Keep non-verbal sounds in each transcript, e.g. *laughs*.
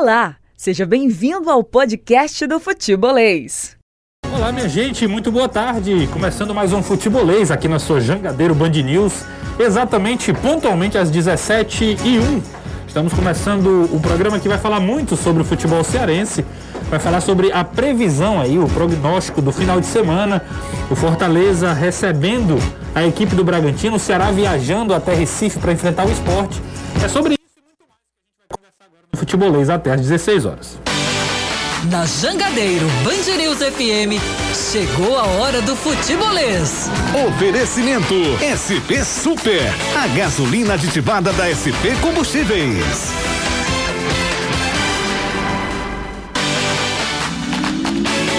Olá, seja bem-vindo ao podcast do Futebolês. Olá, minha gente, muito boa tarde. Começando mais um Futebolês aqui na sua Jangadeiro Band News, exatamente pontualmente às 17h01. Estamos começando o programa que vai falar muito sobre o futebol cearense, vai falar sobre a previsão aí, o prognóstico do final de semana, o Fortaleza recebendo a equipe do Bragantino, o Ceará viajando até Recife para enfrentar o esporte. É sobre isso e muito mais que a gente vai conversar agora no Futebolês até às 16 horas. Na Jangadeiro Band News FM, chegou a hora do futebolês. Oferecimento SP Super, a gasolina aditivada da SP Combustíveis.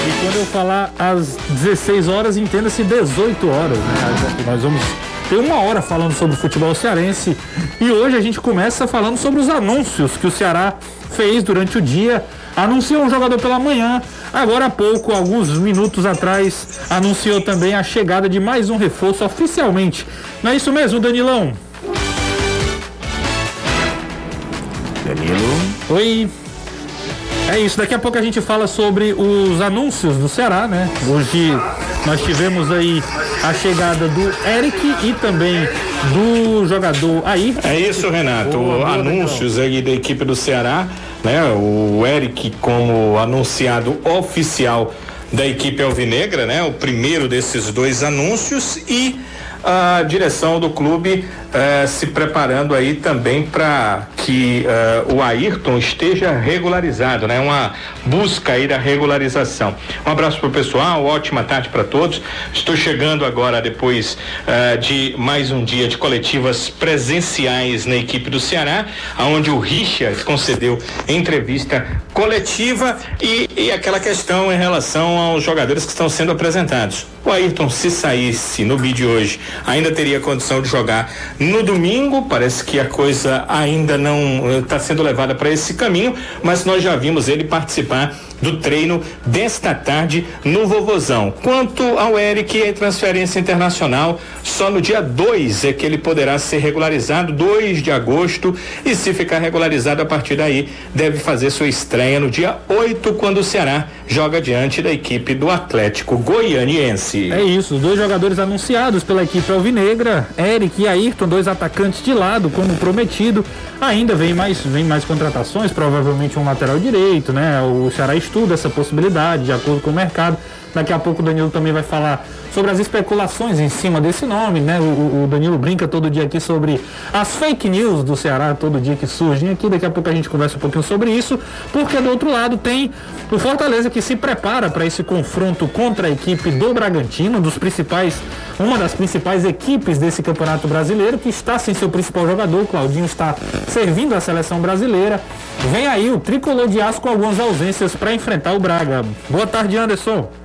E quando eu falar às 16 horas, entenda-se 18 horas, né? Nós vamos ter uma hora falando sobre o futebol cearense e hoje a gente começa falando sobre os anúncios que o Ceará fez durante o dia. Anunciou um jogador pela manhã, agora há pouco, alguns minutos atrás, anunciou também a chegada de mais um reforço oficialmente. Não é isso mesmo, Danilão? Danilo. Oi. É isso, daqui a pouco a gente fala sobre os anúncios do Ceará, né? Hoje nós tivemos aí a chegada do Eric e também do jogador aí. É isso, Renato. Anúncios aí da equipe do Ceará, né? O Eric como anunciado oficial da equipe alvinegra, né? O primeiro desses dois anúncios e a direção do clube eh, se preparando aí também para que eh, o Ayrton esteja regularizado, né? Uma busca aí da regularização. Um abraço pro pessoal, ótima tarde para todos. Estou chegando agora depois eh, de mais um dia de coletivas presenciais na equipe do Ceará, aonde o Richard concedeu entrevista coletiva e, e aquela questão em relação aos jogadores que estão sendo apresentados. Ayrton, se saísse no vídeo hoje, ainda teria condição de jogar no domingo. Parece que a coisa ainda não está sendo levada para esse caminho, mas nós já vimos ele participar do treino desta tarde no Vovozão. Quanto ao Eric e transferência internacional, só no dia 2 é que ele poderá ser regularizado, 2 de agosto, e se ficar regularizado a partir daí, deve fazer sua estreia no dia 8, quando o Ceará joga diante da equipe do Atlético Goianiense. É isso, dois jogadores anunciados pela equipe alvinegra, Eric e Ayrton, dois atacantes de lado, como prometido. Ainda vem mais, vem mais contratações, provavelmente um lateral direito, né? O Ceará estuda essa possibilidade de acordo com o mercado. Daqui a pouco o Danilo também vai falar sobre as especulações em cima desse nome, né? O, o, Danilo brinca todo dia aqui sobre as fake news do Ceará, todo dia que surgem aqui. Daqui a pouco a gente conversa um pouquinho sobre isso, porque do outro lado tem o Fortaleza que se prepara para esse confronto contra a equipe do Bragantino, dos principais, uma das principais equipes desse Campeonato Brasileiro, que está sem seu principal jogador, Claudinho está servindo a seleção brasileira. Vem aí o tricolor de aço com algumas ausências para enfrentar o Braga. Boa tarde, Anderson.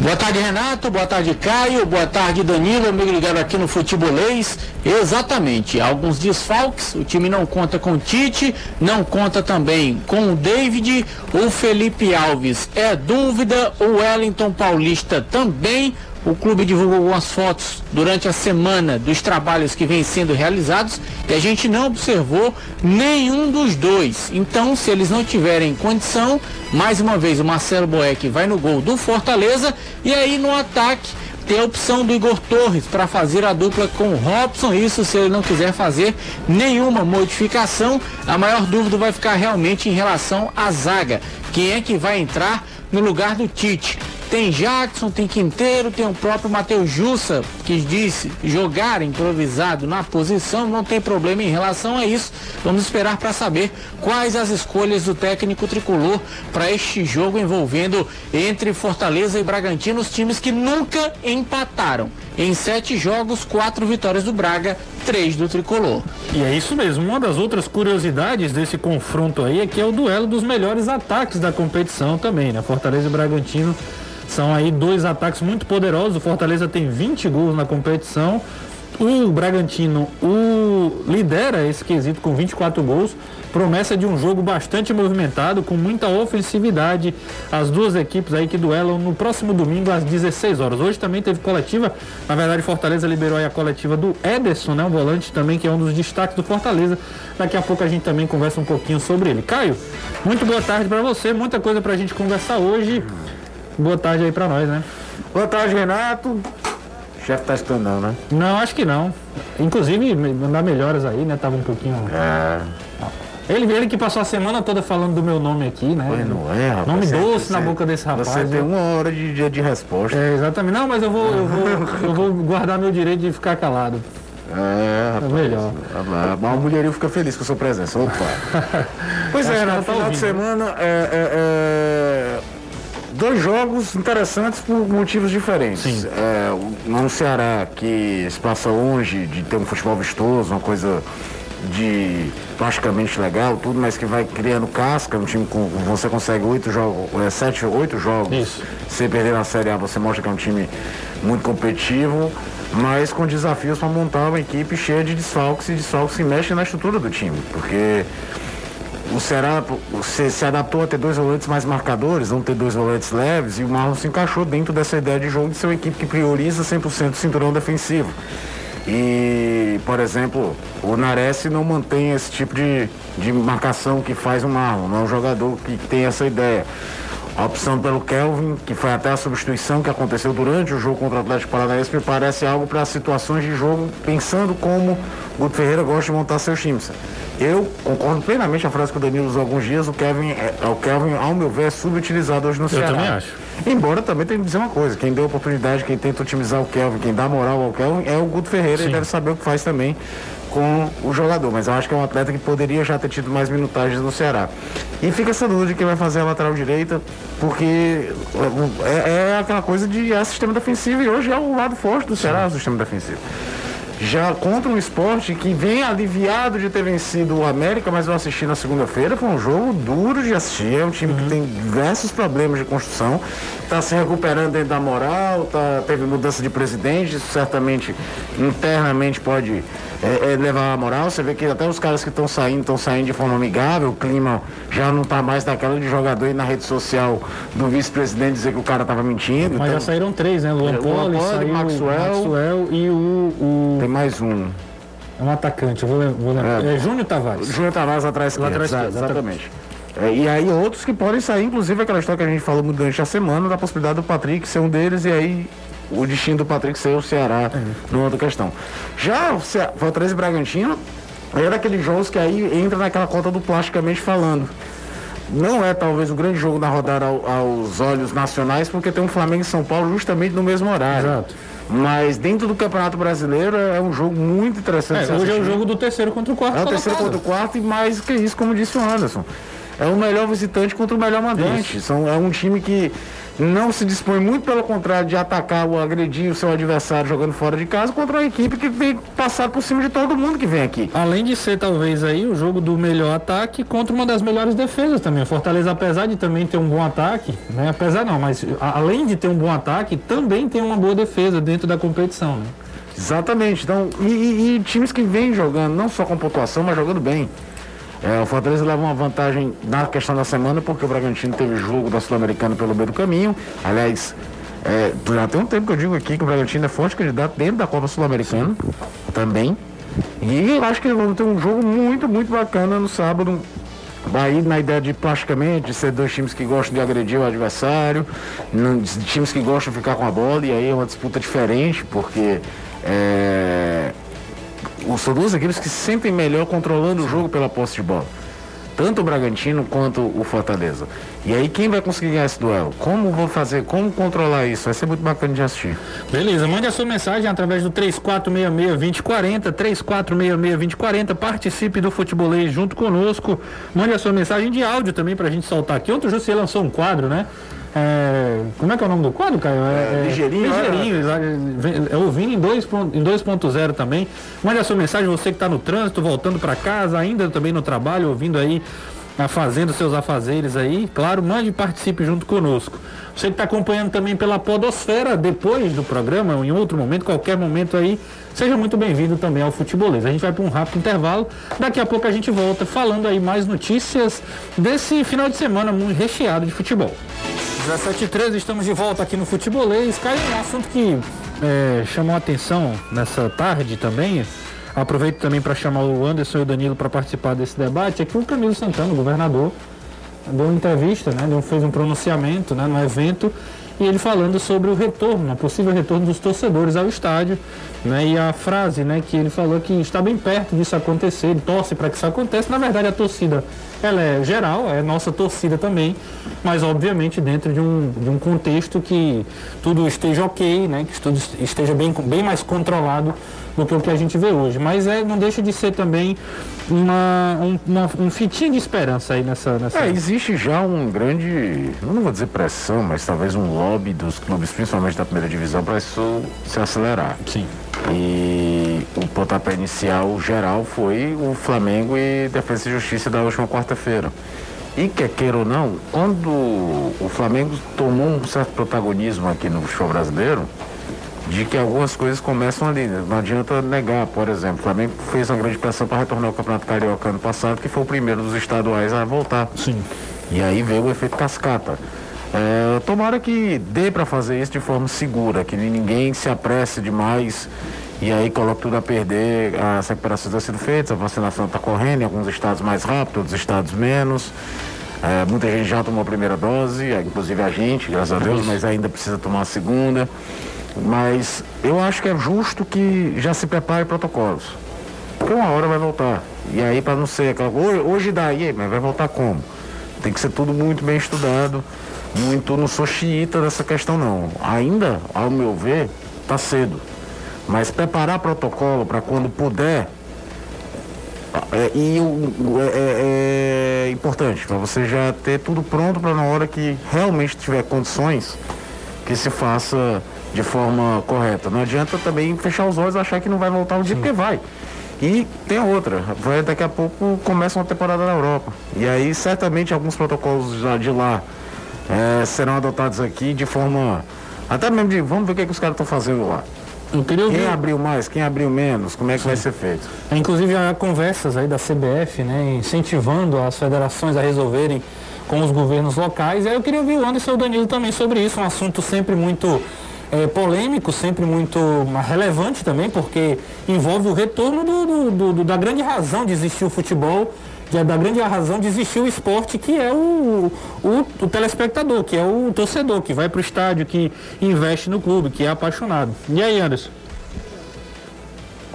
Boa tarde, Renato. Boa tarde, Caio. Boa tarde, Danilo. Amigo ligado aqui no Futebolês. Exatamente. Alguns desfalques. O time não conta com o Tite, não conta também com o David. O Felipe Alves é dúvida. O Wellington Paulista também. O clube divulgou algumas fotos durante a semana dos trabalhos que vêm sendo realizados e a gente não observou nenhum dos dois. Então, se eles não tiverem condição, mais uma vez o Marcelo Boeck vai no gol do Fortaleza e aí no ataque tem a opção do Igor Torres para fazer a dupla com o Robson. Isso se ele não quiser fazer nenhuma modificação. A maior dúvida vai ficar realmente em relação à zaga. Quem é que vai entrar no lugar do Tite? Tem Jackson, tem Quinteiro, tem o próprio Matheus Jussa, que disse jogar improvisado na posição, não tem problema em relação a isso. Vamos esperar para saber quais as escolhas do técnico tricolor para este jogo envolvendo entre Fortaleza e Bragantino, os times que nunca empataram. Em sete jogos, quatro vitórias do Braga, três do tricolor. E é isso mesmo. Uma das outras curiosidades desse confronto aí é que é o duelo dos melhores ataques da competição também, né? Fortaleza e Bragantino são aí dois ataques muito poderosos. O Fortaleza tem 20 gols na competição. O Bragantino o lidera esse quesito com 24 gols. Promessa de um jogo bastante movimentado, com muita ofensividade. As duas equipes aí que duelam no próximo domingo às 16 horas. Hoje também teve coletiva. Na verdade, Fortaleza liberou aí a coletiva do Ederson, né? Um volante também que é um dos destaques do Fortaleza. Daqui a pouco a gente também conversa um pouquinho sobre ele. Caio, muito boa tarde para você. Muita coisa pra gente conversar hoje. Boa tarde aí pra nós, né? Boa tarde, Renato. O chefe tá escutando, não, né? Não, acho que não. Inclusive, mandar melhoras aí, né? Tava um pouquinho. É. Ele, ele que passou a semana toda falando do meu nome aqui, né? Pois não é, rapaz. Nome Você- doce na você- boca desse rapaz. Você tem uma hora de dia de resposta. É, exatamente. Não, mas eu vou, eu vou, *laughs* eu vou guardar meu direito de ficar calado. É, rapaz. melhor. Ah, Mas o mulherio fica feliz com a sua presença. Opa. *laughs* pois é, no tá final de semana, é, é, é, dois jogos interessantes por motivos diferentes. Sim. É, no Ceará, que se passa longe de ter um futebol vistoso, uma coisa de praticamente legal, tudo, mas que vai criando casca, um time com. Você consegue oito jogos, é, sete, oito jogos Isso. sem perder na Série A, você mostra que é um time muito competitivo, mas com desafios para montar uma equipe cheia de desfalques e desfalques que mexem na estrutura do time, porque o Ceará se, se adaptou a ter dois volantes mais marcadores, não ter dois volantes leves, e o Marlon se encaixou dentro dessa ideia de jogo de ser uma equipe que prioriza 100% o cinturão defensivo. E, por exemplo, o Nares não mantém esse tipo de, de marcação que faz o Marlon, não é um jogador que tem essa ideia. A opção pelo Kelvin, que foi até a substituição que aconteceu durante o jogo contra o Atlético Paranaense, me parece algo para situações de jogo, pensando como o Guto Ferreira gosta de montar seus times. Eu concordo plenamente com a frase que o Danilo usou há alguns dias, o Kevin, é, o Kelvin, ao meu ver, é subutilizado hoje no Ceará. também acho. Embora também tenha que dizer uma coisa, quem deu oportunidade, quem tenta otimizar o Kelvin, quem dá moral ao Kelvin é o Guto Ferreira, ele deve saber o que faz também com o jogador, mas eu acho que é um atleta que poderia já ter tido mais minutagens no Ceará. E fica essa dúvida de quem vai fazer a lateral direita, porque é, é aquela coisa de é sistema defensivo e hoje é o lado forte do Ceará, o sistema defensivo já contra um esporte que vem aliviado de ter vencido o América, mas eu assisti na segunda-feira, foi um jogo duro de assistir, é um time que tem diversos problemas de construção, está se recuperando dentro da moral, tá, teve mudança de presidente, isso certamente internamente pode é, é, levar a moral, você vê que até os caras que estão saindo, estão saindo de forma amigável, o clima já não está mais daquela de jogador ir na rede social do vice-presidente dizer que o cara estava mentindo. Mas então, já saíram três, né? Luan É, Poli, Maxwell. Maxwell e o, o mais um. um atacante, eu vou, vou lembrar. É. É, Júnior Tavares. Júnior Tavares atrás esquerda, Lateral esquerdo, exa- exatamente. É, e aí outros que podem sair, inclusive aquela história que a gente falou durante a semana, da possibilidade do Patrick ser um deles, e aí o destino do Patrick ser o Ceará, numa outra questão. Já o Ce- Fortaleza e Bragantino é daqueles jogos que aí entra naquela conta do plasticamente falando. Não é talvez o grande jogo da rodada ao- aos olhos nacionais, porque tem um Flamengo e São Paulo justamente no mesmo horário. Exato. Mas dentro do Campeonato Brasileiro é um jogo muito interessante. É, hoje é o jogo do terceiro contra o quarto. É o terceiro colocado. contra o quarto e mais que isso, como disse o Anderson. É o melhor visitante contra o melhor mandante. São, é um time que não se dispõe, muito pelo contrário, de atacar ou agredir o seu adversário jogando fora de casa, contra uma equipe que que passar por cima de todo mundo que vem aqui. Além de ser talvez aí o jogo do melhor ataque contra uma das melhores defesas também. O Fortaleza, apesar de também ter um bom ataque, né? Apesar não, mas a- além de ter um bom ataque, também tem uma boa defesa dentro da competição, né? Exatamente. Então, e, e- e times que vêm jogando, não só com pontuação, mas jogando bem. É, o Fortaleza leva uma vantagem na questão da semana, porque o Bragantino teve jogo da Sul-Americana pelo meio do caminho. Aliás, é, já tem um tempo que eu digo aqui que o Bragantino é forte candidato dentro da Copa Sul-Americana também. E acho que vamos ter um jogo muito, muito bacana no sábado. Aí na ideia de plasticamente de ser dois times que gostam de agredir o adversário, times que gostam de ficar com a bola, e aí é uma disputa diferente, porque é, são duas equipes que se sentem melhor controlando o jogo pela posse de bola. Tanto o Bragantino quanto o Fortaleza. E aí quem vai conseguir ganhar esse duelo? Como vou fazer? Como controlar isso? Vai ser muito bacana de assistir. Beleza, mande a sua mensagem através do 3466-2040, 3466-2040, participe do futebolês junto conosco, mande a sua mensagem de áudio também pra gente soltar aqui. Ontem o José lançou um quadro, né? É, como é que é o nome do quadro, Caio? É, ligeirinho, Ligeirinho, exato. Vem- é ouvindo em 2.0 em 2.0 também. Mande a sua mensagem, você que está no trânsito, voltando para casa, ainda também no trabalho, ouvindo aí fazendo seus afazeres aí, claro, mande e participe junto conosco. Você que está acompanhando também pela Podosfera, depois do programa, ou em outro momento, qualquer momento aí, seja muito bem-vindo também ao Futebolês. A gente vai para um rápido intervalo, daqui a pouco a gente volta falando aí mais notícias desse final de semana muito recheado de futebol. 17 h 13 estamos de volta aqui no Futebolês. Caiu um assunto que é, chamou a atenção nessa tarde também. Aproveito também para chamar o Anderson e o Danilo para participar desse debate. É que o Camilo Santana, o governador, deu uma entrevista, né, fez um pronunciamento né, no evento e ele falando sobre o retorno, o possível retorno dos torcedores ao estádio, né, e a frase, né, que ele falou que está bem perto disso acontecer, ele torce para que isso aconteça. Na verdade, a torcida, ela é geral, é nossa torcida também, mas obviamente dentro de um, de um contexto que tudo esteja ok, né, que tudo esteja bem, bem mais controlado do que o que a gente vê hoje. Mas é, não deixa de ser também uma, um, uma, um fitinho de esperança aí nessa, nessa. É, existe já um grande, não vou dizer pressão, mas talvez um lobby dos clubes, principalmente da primeira divisão, para isso se acelerar. Sim. E o pontapé inicial geral foi o Flamengo e Defesa e Justiça da última quarta-feira. E quer queira ou não, quando o Flamengo tomou um certo protagonismo aqui no show brasileiro, de que algumas coisas começam ali. Né? Não adianta negar, por exemplo, o Flamengo fez uma grande pressão para retornar ao Campeonato Carioca ano passado, que foi o primeiro dos estaduais a voltar. Sim. E aí veio o efeito cascata. É, tomara que dê para fazer isso de forma segura, que ninguém se apresse demais e aí coloque tudo a perder. As recuperações estão sendo feitas, a vacinação está correndo em alguns estados mais rápido, outros estados menos. É, muita gente já tomou a primeira dose, inclusive a gente, graças a Deus, mas ainda precisa tomar a segunda. Mas eu acho que é justo que já se prepare protocolos. Porque uma hora vai voltar. E aí, para não ser aquela hoje, hoje daí, mas vai voltar como? Tem que ser tudo muito bem estudado. Muito, não sou xiita dessa questão, não. Ainda, ao meu ver, está cedo. Mas preparar protocolo para quando puder. É, e é, é, é importante para você já ter tudo pronto para na hora que realmente tiver condições que se faça de forma correta. Não adianta também fechar os olhos e achar que não vai voltar um dia, Sim. porque vai. E tem outra, vai, daqui a pouco começa uma temporada na Europa. E aí certamente alguns protocolos já de lá é, serão adotados aqui de forma. Até mesmo de vamos ver o que, é que os caras estão fazendo lá. Quem abriu mais, quem abriu menos, como é que Sim. vai ser feito? Inclusive há conversas aí da CBF, né, incentivando as federações a resolverem com os governos locais. E aí eu queria ouvir o Anderson e o Danilo também sobre isso, um assunto sempre muito é, polêmico, sempre muito relevante também, porque envolve o retorno do, do, do, da grande razão de existir o futebol, da grande razão de existir o esporte, que é o, o, o telespectador, que é o torcedor, que vai para o estádio, que investe no clube, que é apaixonado. E aí, Anderson?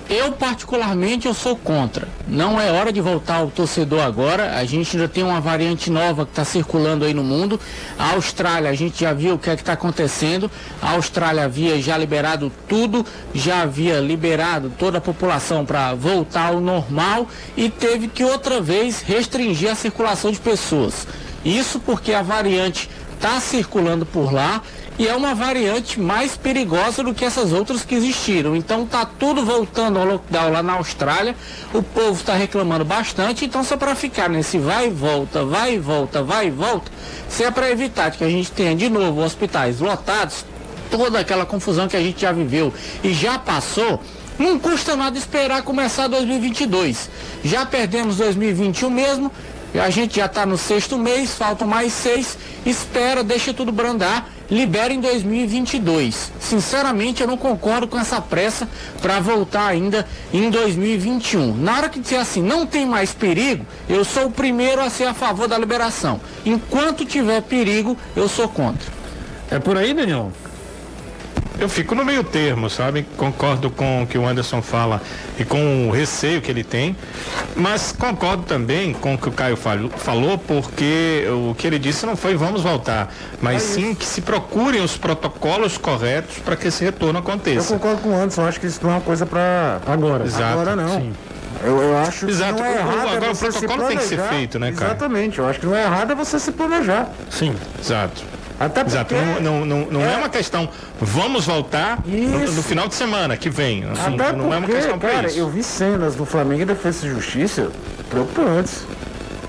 Eu, particularmente, eu sou contra. Não é hora de voltar ao torcedor agora. A gente ainda tem uma variante nova que está circulando aí no mundo. A Austrália, a gente já viu o que é que está acontecendo. A Austrália havia já liberado tudo, já havia liberado toda a população para voltar ao normal e teve que outra vez restringir a circulação de pessoas. Isso porque a variante está circulando por lá e é uma variante mais perigosa do que essas outras que existiram. Então tá tudo voltando ao lockdown lá na Austrália. O povo está reclamando bastante, então só para ficar nesse vai e volta, vai e volta, vai e volta, se é para evitar que a gente tenha de novo hospitais lotados, toda aquela confusão que a gente já viveu e já passou, não custa nada esperar começar 2022. Já perdemos 2021 mesmo, a gente já está no sexto mês, faltam mais seis, espera, deixa tudo brandar libera em 2022. Sinceramente, eu não concordo com essa pressa para voltar ainda em 2021. Na hora que disser assim, não tem mais perigo, eu sou o primeiro a ser a favor da liberação. Enquanto tiver perigo, eu sou contra. É por aí, Daniel? Eu fico no meio termo, sabe? Concordo com o que o Anderson fala e com o receio que ele tem, mas concordo também com o que o Caio falou, porque o que ele disse não foi vamos voltar, mas é sim que se procurem os protocolos corretos para que esse retorno aconteça. Eu concordo com o Anderson, acho que isso não é uma coisa para agora. Exato, agora não. Sim. Eu, eu, acho Exato. que não é errado agora é o protocolo tem que ser feito, né, cara? Exatamente. Eu acho que não é errado é você se planejar. Sim. Exato. Até porque... Exato, não, não, não, não é... é... uma questão, vamos voltar no, no, final de semana que vem. Assim, Até não porque, é uma questão cara, isso. eu vi cenas do Flamengo e Defesa e Justiça preocupantes.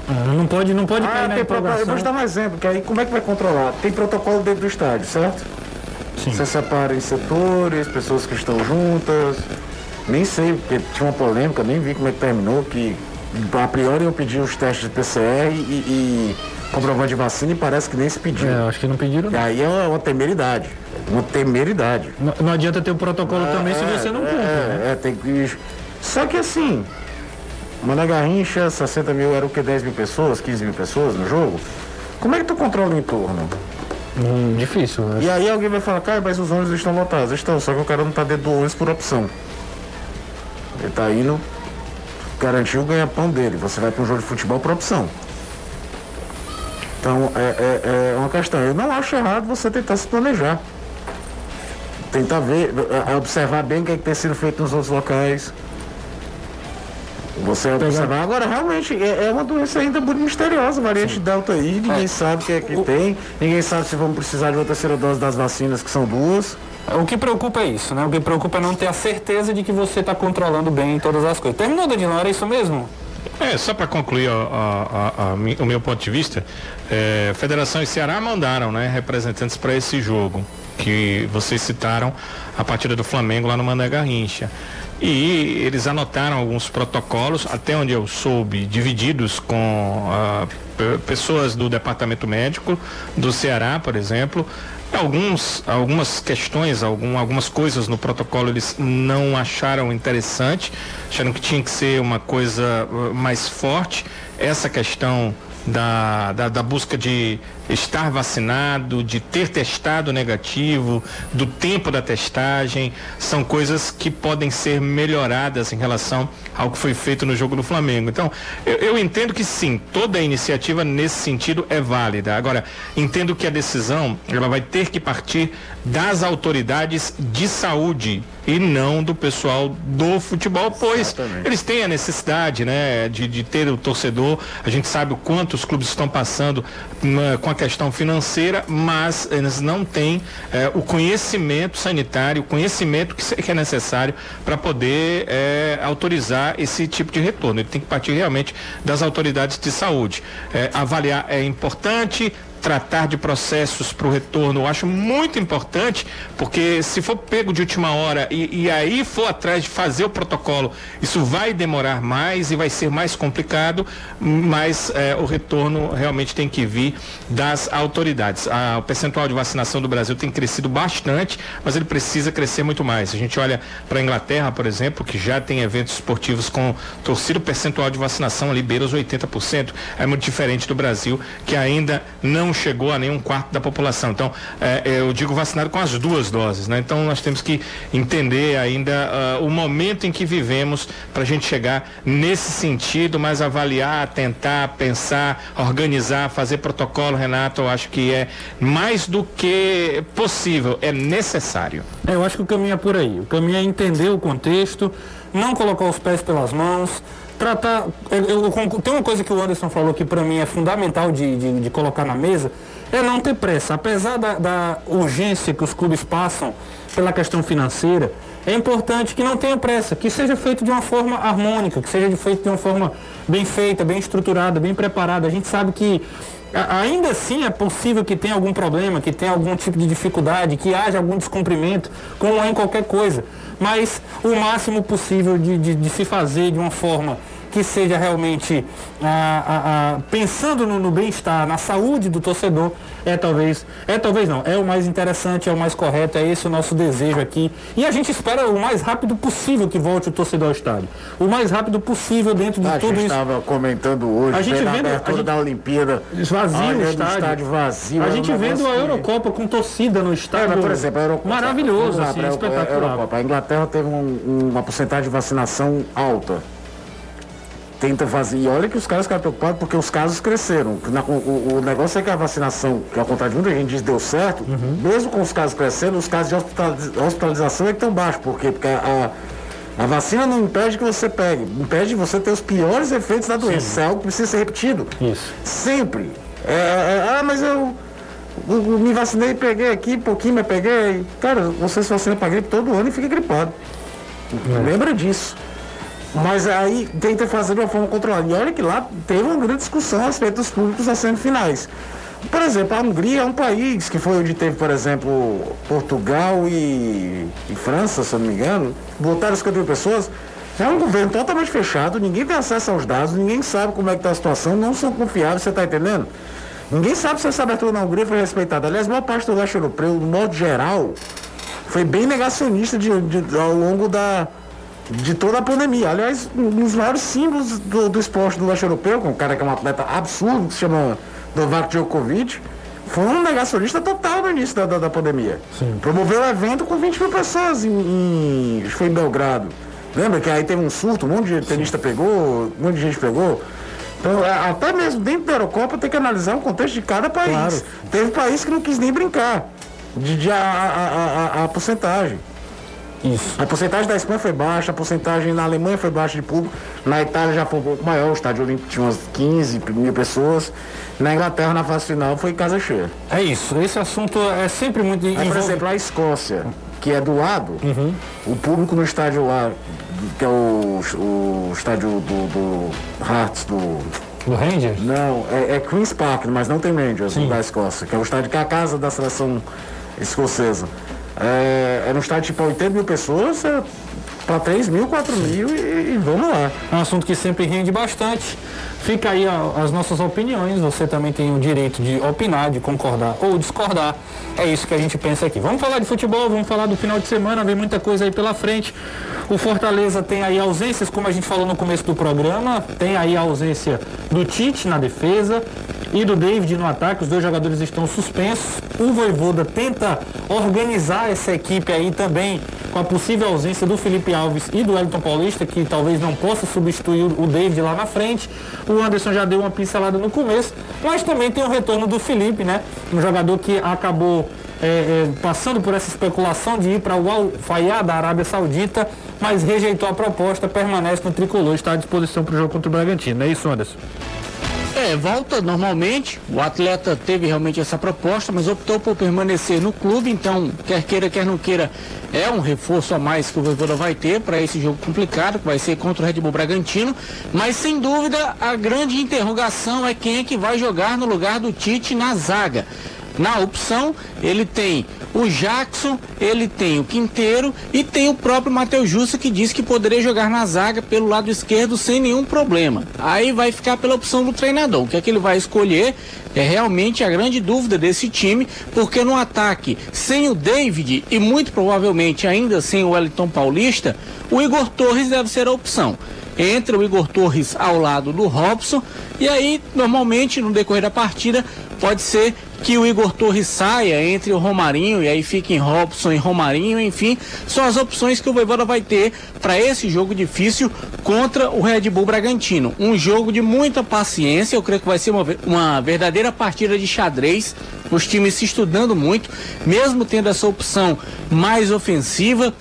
Ah, não pode, não pode cair Ah, na tem pro- eu vou te dar um exemplo, que aí como é que vai controlar? Tem protocolo dentro do estádio, certo? Sim. Você separa em setores, pessoas que estão juntas. Nem sei, porque tinha uma polêmica, nem vi como é que terminou, que a priori eu pedi os testes de PCR e, e comprovante de vacina e parece que nem se pediu. É, acho que não pediram. E aí é uma, uma temeridade. Uma temeridade. Não, não adianta ter o protocolo também se você não cumpre, né? É, é, tem que. Só que assim, Mané Garrincha, 60 mil era o que? 10 mil pessoas, 15 mil pessoas no jogo? Como é que tu controla o entorno? Hum, difícil. né? E aí alguém vai falar, cara, mas os ônibus estão lotados. Estão, só que o cara não tá dentro do ônibus por opção. Ele tá indo garantir o ganha-pão dele. Você vai para um jogo de futebol por opção. Então é, é, é uma questão. Eu não acho errado você tentar se planejar. Tentar ver, é, é observar bem o que, é que tem sido feito nos outros locais. Você observar. Agora, realmente, é, é uma doença ainda muito misteriosa, variante Delta aí, ninguém sabe o que é que tem, ninguém sabe se vamos precisar de uma terceira dose das vacinas, que são duas. O que preocupa é isso, né? O que preocupa é não ter a certeza de que você está controlando bem todas as coisas. Terminou, Danilo? Era isso mesmo? É, só para concluir o meu ponto de vista, é, Federação e Ceará mandaram né, representantes para esse jogo, que vocês citaram a partida do Flamengo lá no Mané Garrincha. E eles anotaram alguns protocolos, até onde eu soube, divididos com ah, pe- pessoas do departamento médico do Ceará, por exemplo. Alguns, algumas questões, algum, algumas coisas no protocolo eles não acharam interessante, acharam que tinha que ser uma coisa uh, mais forte. Essa questão da, da, da busca de estar vacinado, de ter testado negativo, do tempo da testagem, são coisas que podem ser melhoradas em relação ao que foi feito no jogo do Flamengo. Então, eu, eu entendo que sim, toda iniciativa nesse sentido é válida. Agora, entendo que a decisão ela vai ter que partir das autoridades de saúde e não do pessoal do futebol, pois eles têm a necessidade, né, de, de ter o torcedor. A gente sabe o quanto os clubes estão passando né, com a questão financeira, mas eles não têm eh, o conhecimento sanitário, o conhecimento que, que é necessário para poder eh, autorizar esse tipo de retorno. Ele tem que partir realmente das autoridades de saúde. Eh, avaliar é importante, tratar de processos para o retorno eu acho muito importante, porque se for pego de última hora e, e aí for atrás de fazer o protocolo, isso vai demorar mais e vai ser mais complicado, mas eh, o retorno realmente tem que vir das autoridades. Ah, o percentual de vacinação do Brasil tem crescido bastante, mas ele precisa crescer muito mais. A gente olha para a Inglaterra, por exemplo, que já tem eventos esportivos com torcida, o percentual de vacinação ali beira os 80%. É muito diferente do Brasil, que ainda não chegou a nenhum quarto da população. Então, eh, eu digo vacinado com as duas doses, né? Então, nós temos que entender ainda ah, o momento em que vivemos para a gente chegar nesse sentido, mas avaliar, tentar, pensar, organizar, fazer protocolo, Renato, eu acho que é mais do que possível, é necessário. É, eu acho que o caminho é por aí. O caminho é entender o contexto, não colocar os pés pelas mãos, tratar. Eu, eu tem uma coisa que o Anderson falou que para mim é fundamental de, de, de colocar na mesa, é não ter pressa. Apesar da, da urgência que os clubes passam pela questão financeira, é importante que não tenha pressa, que seja feito de uma forma harmônica, que seja feito de uma forma bem feita, bem estruturada, bem preparada. A gente sabe que Ainda assim é possível que tenha algum problema, que tenha algum tipo de dificuldade, que haja algum descumprimento, como é em qualquer coisa. Mas o máximo possível de, de- de se fazer de uma forma que seja realmente ah, ah, ah, pensando no, no bem-estar, na saúde do torcedor, é talvez, é talvez não, é o mais interessante, é o mais correto, é esse o nosso desejo aqui. E a gente espera o mais rápido possível que volte o torcedor ao estádio. O mais rápido possível dentro de A tudo gente isso. estava comentando hoje, A gente vendo a a gente- da Olimpíada. Vazio olha, o estádio. estádio vazio. A um gente vendo a Eurocopa com torcida no É, estádio. mas, por exemplo, a Eurocopa. Maravilhoso, assim, pra- espetacular. Eurocopa. A Inglaterra teve um- uma porcentagem de vacinação alta. Tenta fazer. E olha que os caras ficaram preocupados porque os casos cresceram. Na- o, o- negócio é que a vacinação, que ao contrário de muita gente diz deu certo, Uhum. mesmo com os casos crescendo, os casos de hospitaliz- hospitalização é que estão baixos. Por quê? Porque a, a vacina não impede que você pegue, impede você ter os piores efeitos da doença. Isso é algo que precisa ser repetido. Isso. Sempre. É, é, ah, mas eu, me vacinei, peguei aqui, pouquinho, mas peguei. Cara, você se vacina para gripe todo ano e fica gripado. Lembra disso. Mas aí tenta fazer de uma forma controlada. E olha que lá teve uma grande discussão a respeito dos públicos das semifinais. Por exemplo, a Hungria é um país que foi onde teve, por exemplo, Portugal e, e França, se eu não me engano, botaram 50 mil pessoas. É um governo totalmente fechado, ninguém tem acesso aos dados, ninguém sabe como é que está a situação, não são confiáveis, você está entendendo? Ninguém sabe se essa abertura na Hungria foi respeitada. Aliás, boa parte do leste europeu, no modo geral, foi bem negacionista de, de, ao longo da, de toda a pandemia. Aliás, um dos maiores símbolos do, do esporte do leste europeu, com um cara que é um atleta absurdo, que se chama Novak Djokovic, foi um negacionista total no início da, da, da pandemia. Sim. Promoveu o evento com 20 mil pessoas em, em, foi em Belgrado. Lembra que aí teve um surto, um monte de tenista pegou, um monte de gente pegou. Então, é, até mesmo dentro da Eurocopa tem que analisar o contexto de cada país. Claro. Teve país que não quis nem brincar de, de a, a, a, a porcentagem. Isso. A porcentagem da Espanha foi baixa, a porcentagem na Alemanha foi baixa de público, na Itália já foi um pouco maior, o estádio olímpico tinha umas 15 mil pessoas, na Inglaterra na fase final foi casa cheia. É isso. Esse assunto é sempre muito Aí, por exemplo, a Escócia, que é do lado, o público no estádio lá, que é o, o estádio do, do Hearts, do. do Rangers. Não, é, é Queen's Park, mas não tem Rangers Sim. da Escócia, que é o estádio que é a casa da seleção escocesa. É, é um estádio tipo 80 mil pessoas, é, para 3 mil, 4 mil e, e vamos lá. É um assunto que sempre rende bastante. Fica aí ó, as nossas opiniões. Você também tem o direito de opinar, de concordar ou discordar. É isso que a gente pensa aqui. Vamos falar de futebol, vamos falar do final de semana, vem muita coisa aí pela frente. O Fortaleza tem aí ausências, como a gente falou no começo do programa. Tem aí a ausência do Tite na defesa e do David no ataque. Os dois jogadores estão suspensos. O Voivoda tenta organizar essa equipe aí também com a possível ausência do Felipe Alves e do Wellington Paulista, que talvez não possa substituir o David lá na frente. O Anderson já deu uma pincelada no começo, mas também tem o retorno do Felipe, né? Um jogador que acabou é, é, passando por essa especulação de ir para o Al Fayad da Arábia Saudita, mas rejeitou a proposta, permanece no tricolor, está à disposição para o jogo contra o Bragantino. É isso, Anderson? É, volta normalmente. O atleta teve realmente essa proposta, mas optou por permanecer no clube. Então, quer queira, quer não queira, é um reforço a mais que o Voivoda vai ter para esse jogo complicado, que vai ser contra o Red Bull Bragantino. Mas, sem dúvida, a grande interrogação é quem é que vai jogar no lugar do Tite na zaga. Na opção, ele tem o Jackson, ele tem o Quinteiro e tem o próprio Matheus Jussa que disse que poderia jogar na zaga pelo lado esquerdo sem nenhum problema. Aí vai ficar pela opção do treinador. O que é que ele vai escolher? É realmente a grande dúvida desse time, porque no ataque, sem o David e muito provavelmente ainda sem o Wellington Paulista, o Igor Torres deve ser a opção entra o Igor Torres ao lado do Robson e aí normalmente no decorrer da partida pode ser que o Igor Torres saia entre o Romarinho e aí fiquem Robson e Romarinho, enfim, são as opções que o Voivoda vai ter para esse jogo difícil contra o Red Bull Bragantino. Um jogo de muita paciência, eu creio que vai ser uma, uma verdadeira partida de xadrez, os times se estudando muito, mesmo tendo essa opção mais ofensiva,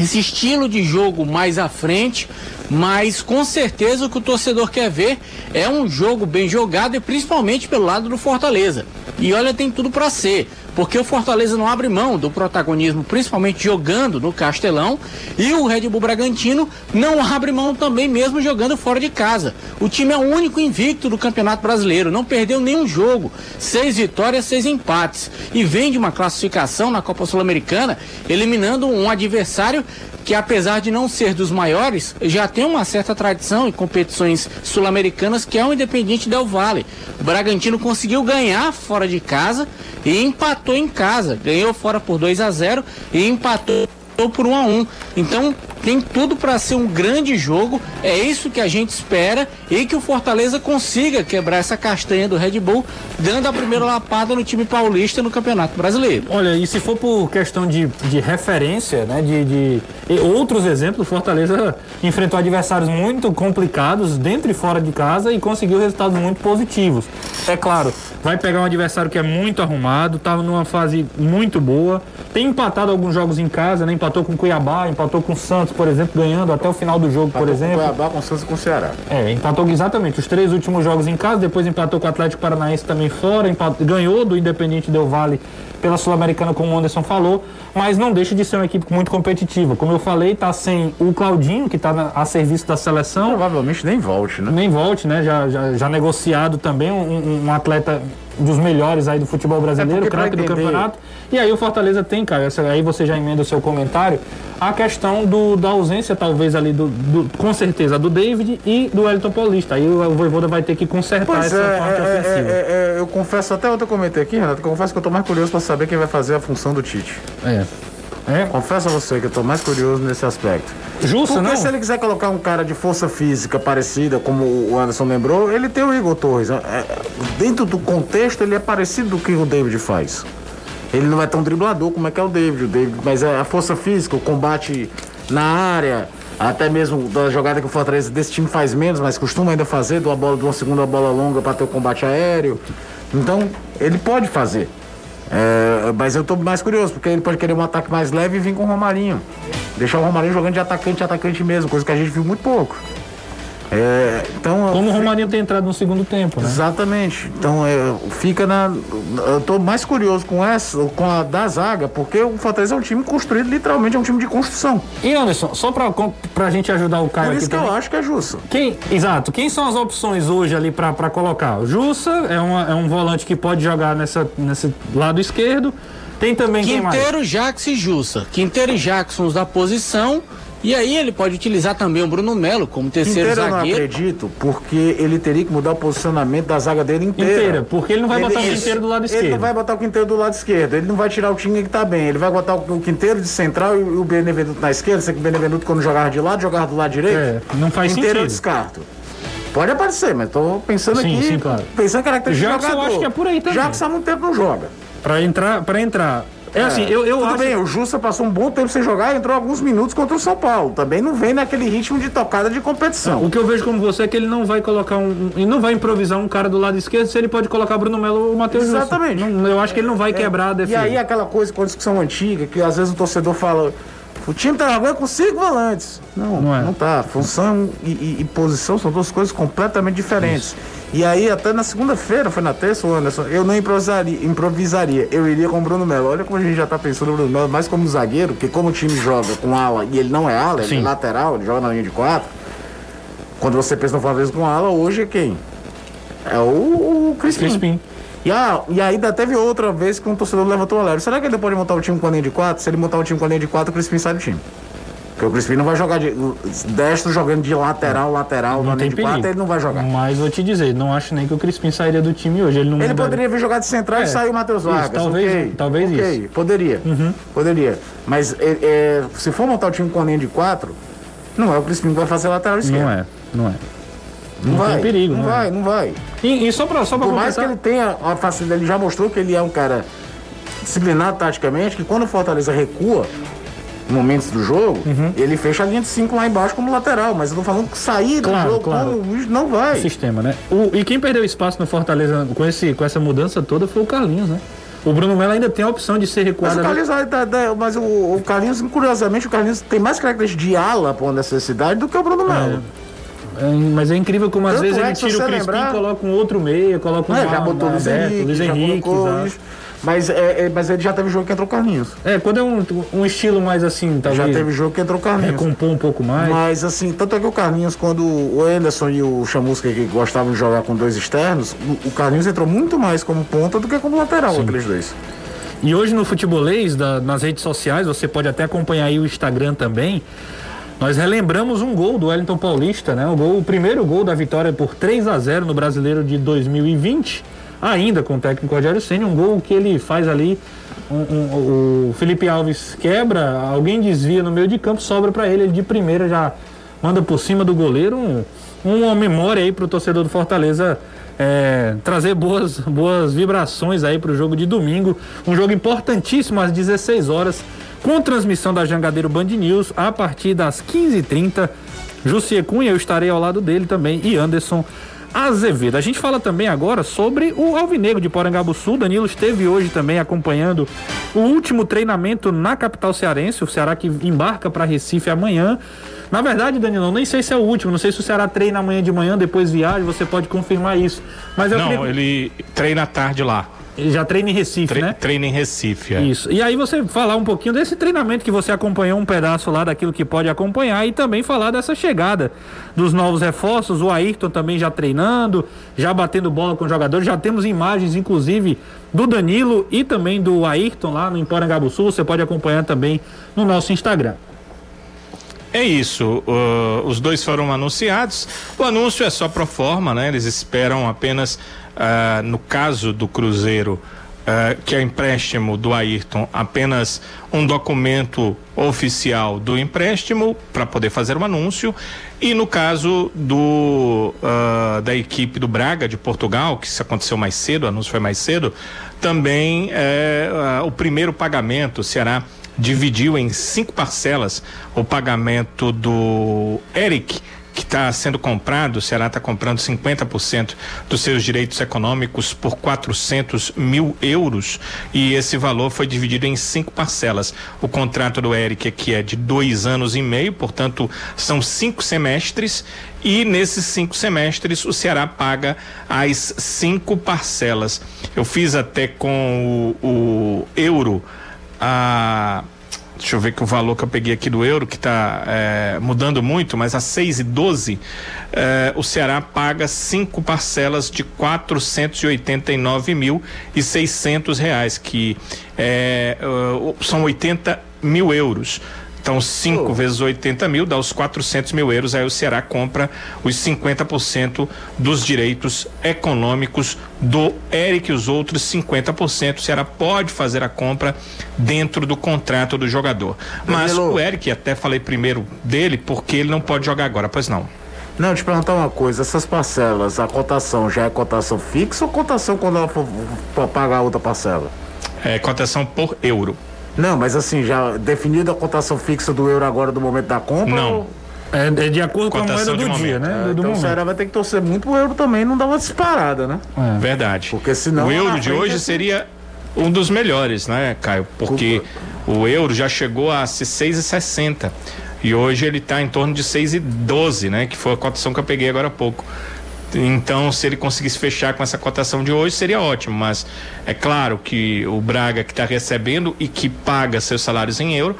esse estilo de jogo mais à frente, mas com certeza o que o torcedor quer ver é um jogo bem jogado e principalmente pelo lado do Fortaleza. E olha, tem tudo para ser, porque o Fortaleza não abre mão do protagonismo, principalmente jogando no Castelão, e o Red Bull Bragantino não abre mão também mesmo jogando fora de casa. O time é o único invicto do Campeonato Brasileiro, não perdeu nenhum jogo, seis vitórias, seis empates, e vem de uma classificação na Copa Sul-Americana, eliminando um adversário que apesar de não ser dos maiores, já tem uma certa tradição em competições sul-americanas, que é o Independiente Del Valle. O Bragantino conseguiu ganhar fora de casa e empatou em casa. Ganhou fora por 2 a 0 e empatou por 1 a 1. Então tem tudo para ser um grande jogo. É isso que a gente espera e que o Fortaleza consiga quebrar essa castanha do Red Bull, dando a primeira lapada no time paulista no Campeonato Brasileiro. Olha, e se for por questão de, de referência, né, de, de outros exemplos, Fortaleza enfrentou adversários muito complicados dentro e fora de casa e conseguiu resultados muito positivos. É claro, vai pegar um adversário que é muito arrumado, estava numa fase muito boa, tem empatado alguns jogos em casa, né, empatou com Cuiabá, empatou com Santos Santos, por exemplo, ganhando até o final do jogo, por Empatou exemplo. Com Cuiabá, com Santos e com o Ceará. É, empatou exatamente os três últimos jogos em casa, depois empatou com o Atlético Paranaense também fora, empatou, ganhou do Independente Del Vale pela Sul-Americana, como o Anderson falou, mas não deixa de ser uma equipe muito competitiva. Como eu falei, tá sem o Claudinho, que está a serviço da seleção, Provavelmente nem volte, né? nem volte, né? Já, já, já negociado também um, um- atleta dos melhores aí do futebol brasileiro, É craque do campeonato. E aí o Fortaleza tem, cara, aí você já emenda o seu comentário, a questão do, da ausência, talvez, ali, do, do- com certeza, do David e do Elton Paulista. Aí o, o Voivoda vai ter que consertar Pois essa é, parte é, ofensiva. é, é, é, eu confesso, até ontem eu comentei aqui, Renato, que eu confesso que eu tô mais curioso pra saber quem vai fazer a função do Tite. É. É. Confesso a você que eu tô mais curioso nesse aspecto. Justo, Porque não? se ele quiser colocar um cara de força física parecida, como o Anderson lembrou, ele tem o Igor Torres. É, é, dentro do contexto, ele é parecido do que o David faz. Ele não é tão driblador como é que é o David, o David mas é a força física, o combate na área, até mesmo da jogada que o Fortaleza desse time faz menos, mas costuma ainda fazer, de uma bola, de uma segunda bola longa para ter o combate aéreo. Então, ele pode fazer. É, mas eu tô mais curioso, porque ele pode querer um ataque mais leve e vir com o Romarinho. Deixar o Romarinho jogando de atacante atacante mesmo, coisa que a gente viu muito pouco. É, então, Como o Romarinho tem entrado no segundo tempo, né? Exatamente. Então é, fica na. Eu tô mais curioso com essa, com a da zaga, porque o Fortaleza é um time construído, literalmente, é um time de construção. E Anderson, só pra, pra gente ajudar o Caio Por aqui isso que também. eu acho que é justo. Quem, exato, quem são as opções hoje ali pra pra colocar? O Jussa é, uma- é um volante que pode jogar nessa, nesse lado esquerdo. Tem também quem mais? Quinteiro, Jackson e Jussa. Quinteiro e Jackson da posição. E aí ele pode utilizar também o Bruno Melo como terceiro Inteiro eu não zagueiro. acredito, porque ele teria que mudar o posicionamento da zaga dele inteira. Inteira, porque ele não vai botar o. Quinteiro do lado Ele esquerdo. não vai botar o Quinteiro do lado esquerdo. Ele não vai tirar o time que tá bem. Ele vai botar o o Quinteiro de central e o Benevenuto na esquerda. Sei que o Benevenuto, quando jogava de lado, jogava do lado direito. É, não faz Inteiro eu sentido. descarto. Pode aparecer, mas tô pensando Sim, aqui. sim, claro. Pensando em característica Jackson, do eu acho que é por aí também. Jackson há muito tempo não joga. Pra entrar, para entrar. É, assim, eu, eu Tudo acho. bem, o Justa passou um bom tempo sem jogar e entrou alguns minutos contra o São Paulo. Também não vem naquele ritmo de tocada de competição. O que eu vejo como você é que ele não vai colocar um. Ele não vai improvisar um cara do lado esquerdo se ele pode colocar Bruno Melo ou Matheus Jussa. Exatamente. Não- eu acho que ele não vai quebrar a E defesa. aí aquela coisa com a discussão antiga, que às vezes o torcedor fala, o time tá jogando com cinco volantes. Não, Não não, é. tá. Função e, e- e posição são duas coisas completamente diferentes. E aí, até na segunda-feira, foi na terça, o Anderson, eu não improvisaria, improvisaria. Eu iria com o Bruno Melo. Olha como a gente já tá pensando no Bruno Melo, mais como zagueiro, porque como o time joga com ala, e ele não é ala, ele Sim. é lateral, ele joga na linha de quatro. Quando você pensa no Fortaleza com ala, hoje é quem? É o, o Crispim. Crispim. E, ah, e ainda teve outra vez que um torcedor levantou o alerta. Será que ele pode montar o time com a linha de 4? Se ele montar o time com a linha de 4, o Crispim sai do time. Porque o Crispim não vai jogar de destro jogando de lateral, lateral, na Não tem linha de 4, perigo. ele não vai jogar. Mas vou te dizer, não acho nem que o Crispim sairia do time hoje. Ele não Ele mudaria. poderia vir jogar de central É, e sair o Matheus isso, Vargas. talvez- ok, talvez ok, isso. Uhum. Poderia. Poderia. Mas é, é, se for montar o time com a linha de 4, não é o Crispim que vai fazer lateral esquerdo. Não é, não é. Não, Não vai. tem perigo, não não é. vai, não vai. E, e só pra, só pra Por mais que ele tenha a facilidade, ele já mostrou que ele é um cara disciplinado taticamente, que quando o Fortaleza recua momentos do jogo, Uhum. ele fecha a linha de 5 lá embaixo como lateral. Mas eu tô falando que sair do Claro, jogo claro. como não vai. sistema, né? O- e quem perdeu espaço no Fortaleza com, esse, com essa mudança toda foi o Carlinhos, né? O Bruno Melo ainda tem a opção de ser Mas recuado. o ali. Carlinhos, dar- mas o, o Carlinhos, curiosamente, o Carlinhos tem mais características de ala por necessidade do que o Bruno Melo. É, mas é incrível como às Tanto vezes é ele tira o Crispim, lembrar- coloca um outro meia, coloca um É, já botou o Luiz Henrique, Luiz Henrique. Mas, é, é- mas ele já teve jogo que entrou o Carlinhos. É, quando é um, um estilo mais assim, talvez Já teve jogo que entrou o Carlinhos. recompor um pouco mais. Mas assim, tanto é que o Carlinhos, quando o Anderson e o Chamusca que gostavam de jogar com dois externos, o- Carlinhos entrou muito mais como ponta do que como lateral, aqueles dois. E hoje no Futebolês, da- nas redes sociais, você pode até acompanhar aí o Instagram também. Nós relembramos um gol do Wellington Paulista, né? O, gol, o primeiro gol da vitória por 3 a 0 no Brasileiro de 2020, ainda com o técnico Rogério Senna, um gol que ele faz ali. um- um- o Felipe Alves quebra, alguém desvia no meio de campo, sobra para ele, ele de primeira já manda por cima do goleiro. Um, uma memória aí pro torcedor do Fortaleza é, trazer boas, boas vibrações aí pro jogo de domingo. Um jogo importantíssimo às 16 horas, com transmissão da Jangadeiro Band News a partir das 15h30. Jussier Cunha, eu estarei ao lado dele também, e Anderson Azevedo. A gente fala também agora sobre o Alvinegro de Porangabuçu. Danilo esteve hoje também acompanhando o último treinamento na capital cearense. O Ceará que embarca para Recife amanhã. Na verdade, Danilo, nem sei se é o último, não sei se o Ceará treina amanhã de manhã, depois viaja, você pode confirmar isso. Mas Não, queria... ele treina tarde lá. Ele já treina em Recife, Tre né? Treina em Recife, é. Isso. E aí você falar um pouquinho desse treinamento que você acompanhou um pedaço lá daquilo que pode acompanhar e também falar dessa chegada dos novos reforços, o Ayrton também já treinando, já batendo bola com jogadores, já temos imagens inclusive do Danilo e também do Ayrton lá no Emporangabuçu, você pode acompanhar também no nosso Instagram. É isso, uh, os dois foram anunciados. O anúncio é só pro forma, né? Eles esperam apenas, uh, no caso do Cruzeiro, uh, que é empréstimo do Ayrton, apenas um documento oficial do empréstimo para poder fazer o anúncio. E no caso do da equipe do Braga de Portugal, que isso aconteceu mais cedo, o anúncio foi mais cedo, também o primeiro pagamento será dividiu em cinco parcelas o pagamento do Eric, que está sendo comprado, o Ceará está comprando 50% dos seus direitos econômicos por 400 mil euros e esse valor foi dividido em cinco parcelas. O contrato do Eric aqui é de dois anos e meio, portanto são cinco semestres e nesses cinco semestres o Ceará paga as cinco parcelas. Eu fiz até com o, o euro a deixa eu ver que o valor que eu peguei aqui do euro, que está é, mudando muito, mas a 6 e 12, é, o Ceará paga cinco parcelas de 489 mil e 600 reais, que é, são 80 mil euros. Então, 5 oh. vezes 80 mil dá os 400 mil euros. Aí o Ceará compra os 50% dos direitos econômicos do Eric. Os outros 50% o Ceará pode fazer a compra dentro do contrato do jogador. Mas Danilo. o Eric, até falei primeiro dele, porque ele não pode jogar agora, pois não. Não, te perguntar uma coisa, essas parcelas, a cotação já é cotação fixa ou cotação quando ela for, for pagar outra parcela? É cotação por euro. Não, mas assim, já definida a cotação fixa do euro agora do momento da compra? Não. Ou... É, é, de acordo Cotação com a moeda do dia, momento. né? É, do então momento. o Ceará vai ter que torcer muito o euro também, não dá uma disparada, né? É. Verdade. Porque senão. O euro de hoje seria um dos melhores, né, Caio? Porque o euro já chegou a 6,60 e hoje ele está em torno de 6,12, né? Que foi a cotação que eu peguei agora há pouco. Então, se ele conseguisse fechar com essa cotação de hoje, seria ótimo. Mas é claro que o Braga, que está recebendo e que paga seus salários em euro,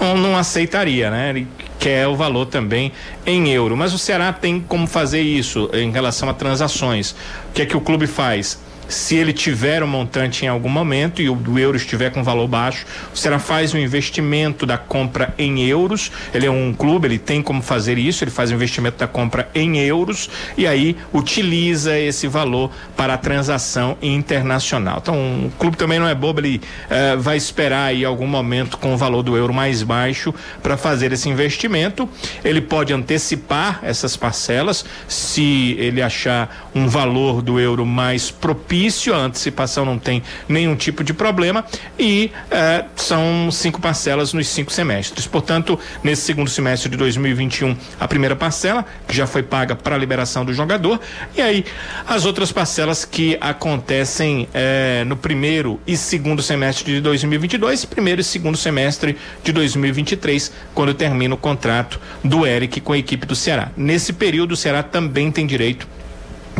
não, não, aceitaria, né? Ele quer o valor também em euro. Mas o Ceará tem como fazer isso em relação a transações. O que é que o clube faz? Se ele tiver um montante em algum momento e o, euro estiver com valor baixo, o Ceará faz um investimento da compra em euros. Ele é um clube, ele tem como fazer isso, ele faz o investimento da compra em euros e aí utiliza esse valor para a transação internacional. Então, o clube também não é bobo, ele uh, vai esperar aí algum momento com o valor do euro mais baixo para fazer esse investimento. Ele pode antecipar essas parcelas se ele achar um valor do euro mais propício propício, a antecipação não tem nenhum tipo de problema e eh, são cinco parcelas nos cinco semestres. Portanto, nesse segundo semestre de 2021, a primeira parcela, que já foi paga para a liberação do jogador, e aí as outras parcelas que acontecem eh, no primeiro e segundo semestre de 2022, primeiro e segundo semestre de 2023, quando termina o contrato do Eric com a equipe do Ceará. Nesse período, o Ceará também tem direito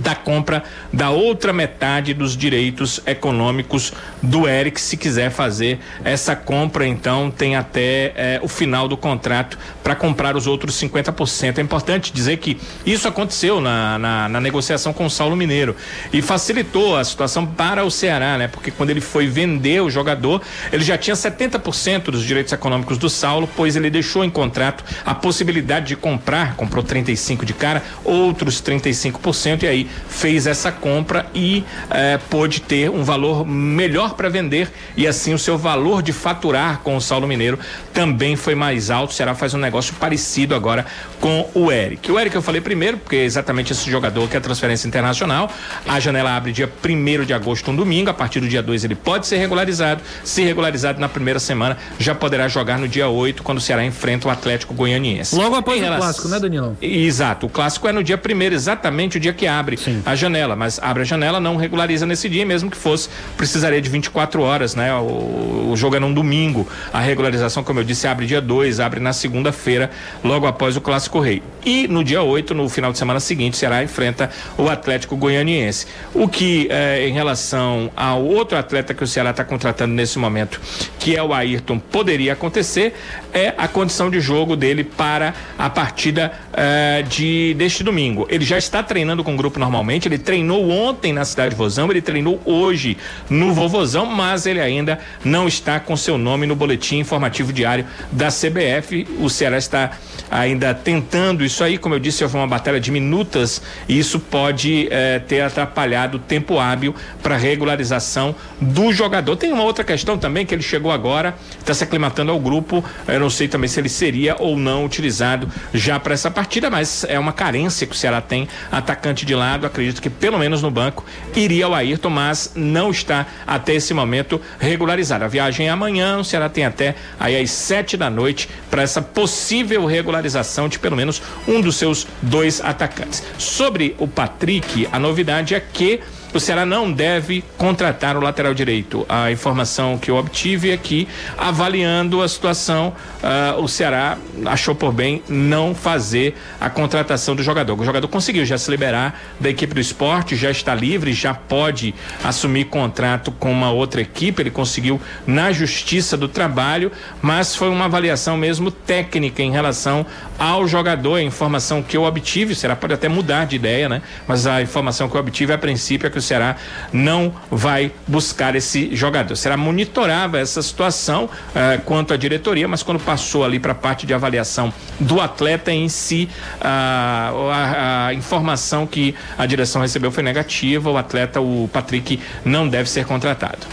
da compra da outra metade dos direitos econômicos do Eric, se quiser fazer essa compra, então tem até eh, o final do contrato para comprar os outros 50%. É importante dizer que isso aconteceu na, na, na, negociação com o Saulo Mineiro e facilitou a situação para o Ceará, né? Porque quando ele foi vender o jogador, ele já tinha 70% dos direitos econômicos do Saulo, pois ele deixou em contrato a possibilidade de comprar, comprou 35 de cara, outros 35% e aí fez essa compra e eh, pôde ter um valor melhor para vender e assim o seu valor de faturar com o Saulo Mineiro também foi mais alto. O Ceará faz um negócio parecido agora com o Eric. O Eric eu falei primeiro, porque é exatamente esse jogador que é transferência internacional. A janela abre dia 1 de agosto, um domingo. A partir do dia 2 ele pode ser regularizado. Se regularizado na primeira semana, já poderá jogar no dia 8, quando o Ceará enfrenta o Atlético Goianiense. Logo após em o relação... clássico, né, Danilo? Exato. O clássico é no dia 1 exatamente o dia que abre abre Sim. a janela, mas abre a janela, não regulariza nesse dia, mesmo que fosse, precisaria de 24 horas, né? O, o jogo é num domingo. A regularização, como eu disse, abre dia 2, abre na segunda-feira, logo após o Clássico Rei. E no dia 8, no final de semana seguinte, será enfrenta o Atlético Goianiense. O que, eh, em relação ao outro atleta que o Ceará está contratando nesse momento, que é o Ayrton, poderia acontecer, é a condição de jogo dele para a partida eh, de deste domingo. Ele já está treinando com o grupo normalmente, ele treinou ontem na cidade de Vozão, ele treinou hoje no Vovozão, mas ele ainda não está com seu nome no boletim informativo diário da CBF. O Ceará está ainda tentando isso aí, como eu disse, houve uma batalha de minutas e isso pode eh, ter atrapalhado o tempo hábil para regularização do jogador. Tem uma outra questão também que ele chegou agora, está se aclimatando ao grupo. Eu não sei também se ele seria ou não utilizado já para essa partida, mas é uma carência que o Ceará tem. Atacante de acredito que pelo menos no banco iria o Ayrton, mas não está até esse momento regularizado. A viagem é amanhã, o Ceará tem até aí às sete da noite para essa possível regularização de pelo menos um dos seus dois atacantes. Sobre o Patrick, a novidade é que o Ceará não deve contratar o lateral direito. A informação que eu obtive é que, avaliando a situação, uh, o Ceará achou por bem não fazer a contratação do jogador. O jogador conseguiu já se liberar da equipe do esporte, já está livre, já pode assumir contrato com uma outra equipe. Ele conseguiu na Justiça do Trabalho, mas foi uma avaliação mesmo técnica em relação ao jogador. A informação que eu obtive, o Ceará pode até mudar de ideia, né? Mas a informação que eu obtive a princípio é que o Ceará não vai buscar esse jogador. Será monitorava essa situação uh, quanto à diretoria, mas quando passou ali para a parte de avaliação do atleta em si, uh, a, a, informação que a direção recebeu foi negativa. O atleta, o Patrick, não deve ser contratado.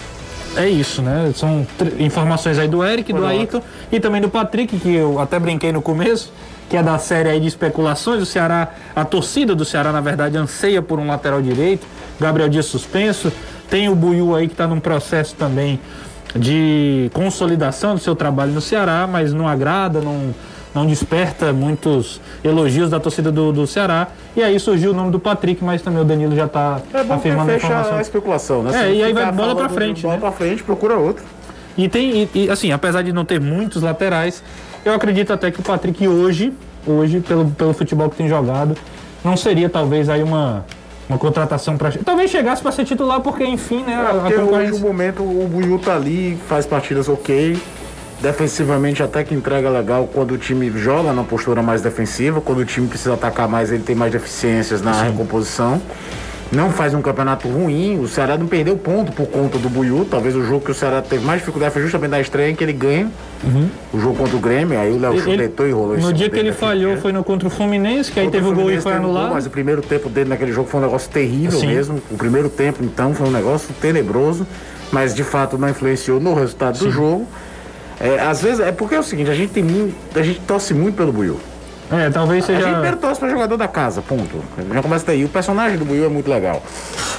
É isso, né? São informações aí do Eric, do Ayrton e também do Patrick, que eu até brinquei no começo que é da série aí de especulações. O Ceará, a torcida do Ceará, na verdade, anseia por um lateral direito. Gabriel Dias suspenso. Tem o Buiu aí que está num processo também de consolidação do seu trabalho no Ceará, mas não agrada, não, não desperta muitos elogios da torcida do, do Ceará. E aí surgiu o nome do Patrick, mas também o Danilo já está é afirmando a informação. a especulação, né? É, e aí vai bola para frente. Bola né? para frente, procura outro. E tem, e, e, assim, apesar de não ter muitos laterais, eu acredito até que o Patrick hoje, hoje, pelo, pelo futebol que tem jogado, não seria talvez aí uma, uma contratação para talvez chegasse para ser titular porque enfim né é, porque a concorrência... hoje no momento o Buiu tá ali faz partidas ok. Defensivamente até que entrega legal quando o time joga na postura mais defensiva. Quando o time precisa atacar mais ele tem mais deficiências na Sim. recomposição não faz um campeonato ruim. O Ceará não perdeu ponto por conta do Buiú. Talvez o jogo que o Ceará teve mais dificuldade foi justamente da estreia em que ele ganha. Uhum. O jogo contra o Grêmio, aí o Léo chuletou e rolou No dia que ele falhou foi no contra o Fluminense, que aí teve o gol e foi anulado. Gol, mas o primeiro tempo dele naquele jogo foi um negócio terrível Sim. mesmo. O primeiro tempo, então, foi um negócio tenebroso. Mas de fato não influenciou no resultado Sim. do jogo. É, às vezes é porque é o seguinte, a gente tem muito, a gente torce muito pelo Buiú. É, talvez seja. A gente primeiro torce pra jogador da casa, ponto. Já começa daí. O personagem do Buiu é muito legal.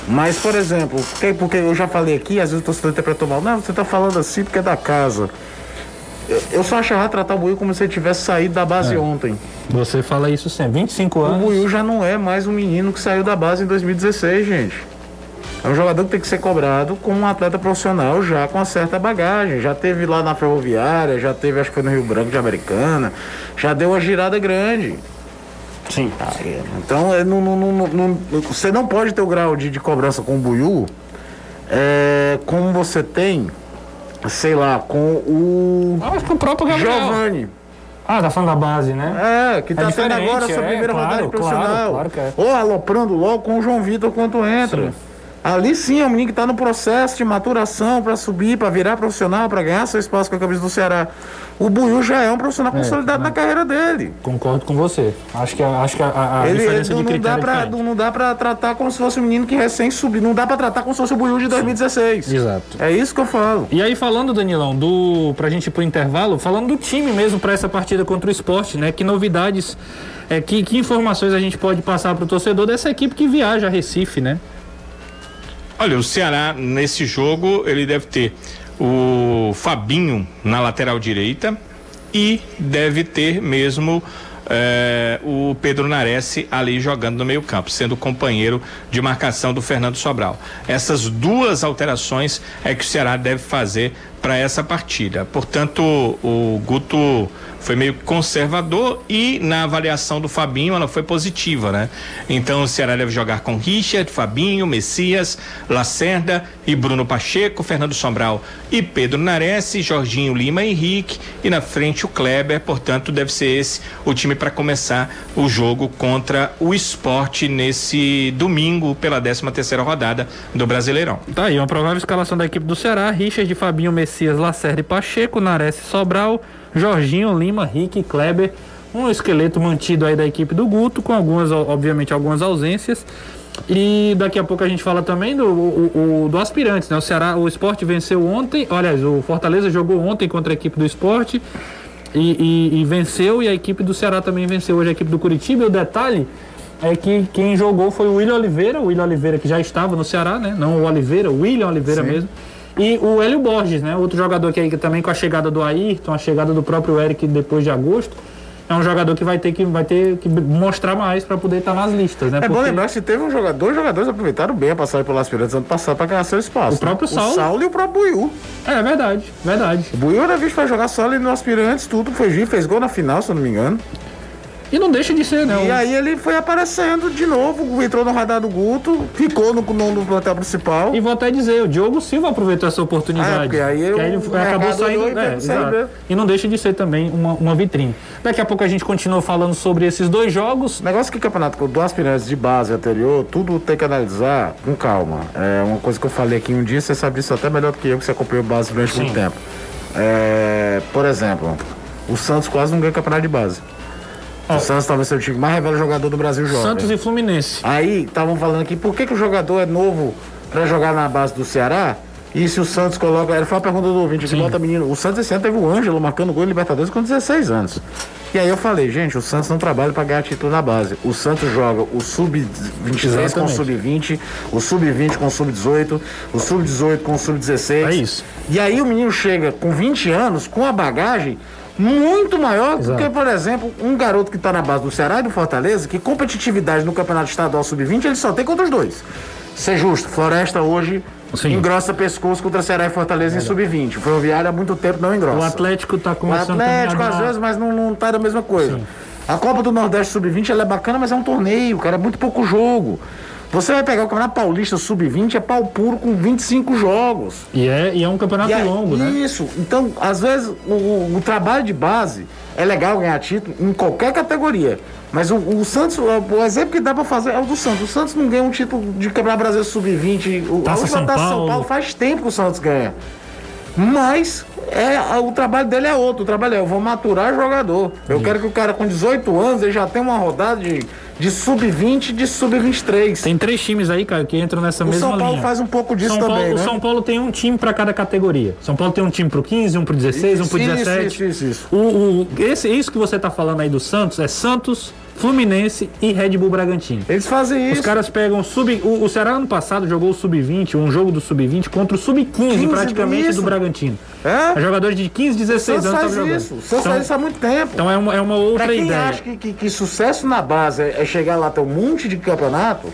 Mas, por exemplo, porque, porque eu já falei aqui, às vezes o torcedor interpretou mal. Não, você tá falando assim porque é da casa. Eu só achava tratar o Buiu como se ele tivesse saído da base é. ontem. Você fala isso sempre, 25 anos. O Buiu já não é mais um menino que saiu da base em 2016, gente. É um jogador que tem que ser cobrado como um atleta profissional já com uma certa bagagem. Já teve lá na Ferroviária, já teve, acho que foi no Rio Branco de Americana, já deu uma girada grande. Sim. então, é, não, não, não, você não pode ter o grau de, de cobrança com o Buiu é, como você tem, sei lá, com o. Acho que o próprio Gabriel. Giovanni. Ah, tá falando da base, né? É, que tá é sendo agora a sua é, primeira claro, rodada profissional. Claro, claro que é. Ou aloprando logo com o João Vitor quando entra. Sim. Ali sim é um menino que está no processo de maturação para subir, para virar profissional, para ganhar seu espaço com a camisa do Ceará. O Buiu já é um profissional é, consolidado na carreira dele. Concordo com você. Acho que, acho que a, a ele, diferença ele, não, de dá pra, Não dá para tratar como se fosse um menino que recém subiu. Não dá para tratar como se fosse o Buiu de 2016. Sim, exato. É isso que eu falo. E aí falando, Danilão, do pra gente ir pro intervalo, falando do time mesmo para essa partida contra o esporte, né? Que novidades, é, que, que informações a gente pode passar para o torcedor dessa equipe que viaja a Recife, né? Olha, o Ceará nesse jogo ele deve ter o Fabinho na lateral direita e deve ter mesmo é, o Pedro Nares ali jogando no meio-campo, sendo companheiro de marcação do Fernando Sobral. Essas duas alterações é que o Ceará deve fazer para essa partida. Portanto, o Guto foi meio conservador e na avaliação do Fabinho ela foi positiva, né? Então o Ceará deve jogar com Richard, Fabinho, Messias, Lacerda e Bruno Pacheco, Fernando Sombral e Pedro Nares, Jorginho Lima Henrique e na frente o Kleber, portanto deve ser esse o time para começar o jogo contra o esporte nesse domingo pela 13 terceira rodada do Brasileirão. Tá aí, uma provável escalação da equipe do Ceará, Richard, Fabinho, Messias, Lacerda e Pacheco, Nares Sobral, Jorginho, Lima, Rick Kleber. Um esqueleto mantido aí da equipe do Guto, com algumas, obviamente, algumas ausências. E daqui a pouco a gente fala também do, o, o, do aspirantes, né? O Ceará, o esporte venceu ontem, aliás, o Fortaleza jogou ontem contra a equipe do esporte e, e, e venceu, e a equipe do Ceará também venceu hoje a equipe do Curitiba. E o detalhe é que quem jogou foi o William Oliveira, o William Oliveira que já estava no Ceará, né? Não o Oliveira, o William Oliveira Sim. mesmo. E o Hélio Borges, né? Outro jogador que aí também com a chegada do Ayrton, a chegada do próprio Eric depois de agosto, é um jogador que vai ter que, vai ter que mostrar mais para poder estar nas listas, né? É Porque... bom lembrar que teve um jogador, dois jogadores aproveitaram bem a passagem pelo Aspirantes ano passado para ganhar seu espaço. O próprio né? Saulo. O Saulo e o próprio Buiu. É verdade, verdade. O Buiu era visto para jogar só ali no Aspirantes, tudo, foi fez gol na final, se eu não me engano. E não deixa de ser, não. E aí ele foi aparecendo de novo, entrou no radar do Guto, ficou no, no, no plantel principal. E vou até dizer, o Diogo Silva aproveitou essa oportunidade. Ah, porque aí, eu, aí ele acabou saindo. É, sair e não deixa de ser também uma, uma vitrine. Daqui a pouco a gente continua falando sobre esses dois jogos. Negócio que o campeonato do aspirantes de base anterior, tudo tem que analisar com calma. É uma coisa que eu falei aqui um dia, você sabe disso até melhor do que eu, que você acompanhou base durante Sim. muito tempo. É, por exemplo, o Santos quase não ganha campeonato de base. O Santos talvez seja o time mais revela jogador do Brasil jovem. Santos e Fluminense. Aí estavam falando aqui, por que, que o jogador é novo para jogar na base do Ceará? E se o Santos coloca. Era foi uma pergunta do ouvinte que bota menino. O Santos esse ano teve o Ângelo marcando gol em Libertadores com 16 anos. E aí eu falei, gente, o Santos não trabalha para ganhar título na base. O Santos joga o sub-23 com o sub-20, o sub-20 com o sub-18, o sub-18 com o sub-16. É isso. E aí o menino chega com 20 anos, com a bagagem muito maior Exato. do que, por exemplo, um garoto que está na base do Ceará e do Fortaleza, que competitividade no Campeonato Estadual Sub-20 ele só tem contra os dois. Ser justo, Floresta hoje Sim. engrossa pescoço contra Ceará e Fortaleza é. em Sub-20. O Ferroviário há muito tempo não engrossa. O Atlético está começando O Atlético às vezes, mas não, não tá da mesma coisa. Sim. A Copa do Nordeste Sub-20 ela é bacana, mas é um torneio, cara, é muito pouco jogo. Você vai pegar o Campeonato Paulista Sub-20, é pau puro com 25 jogos. E é, e é um campeonato é, longo, né? Isso. Então, às vezes, o, o, trabalho de base é legal ganhar título em qualquer categoria. Mas o, o Santos, o, exemplo que dá para fazer é o do Santos. O Santos não ganha um título de Campeonato Brasileiro Sub-20. O Taça São, Paulo. São Paulo faz tempo que o Santos ganha. Mas é, o trabalho dele é outro. O trabalho é, eu vou maturar jogador. Eu quero que o cara com 18 anos ele já tenha uma rodada de de sub-20 e de sub-23. Tem três times aí, cara, que entram nessa o mesma linha. O São Paulo faz um pouco disso São também, Paulo, né? O São Paulo tem um time para cada categoria. São Paulo tem um time pro 15, um pro 16, isso, um pro 17. Isso, isso, isso. O, o, esse, isso que você tá falando aí do Santos é Santos, Fluminense e Red Bull Bragantino. Eles fazem isso. Os caras pegam sub. O, o Ceará ano passado jogou o sub-20, um jogo do sub-20 contra o sub-15 praticamente isso. do Bragantino. É? Jogadores de 15, 16 anos estavam jogando. Isso. Santos então, faz isso há muito tempo. Então é uma, é uma outra pra quem ideia. acha que, que, que, sucesso na base é chegar lá ter um monte de campeonato.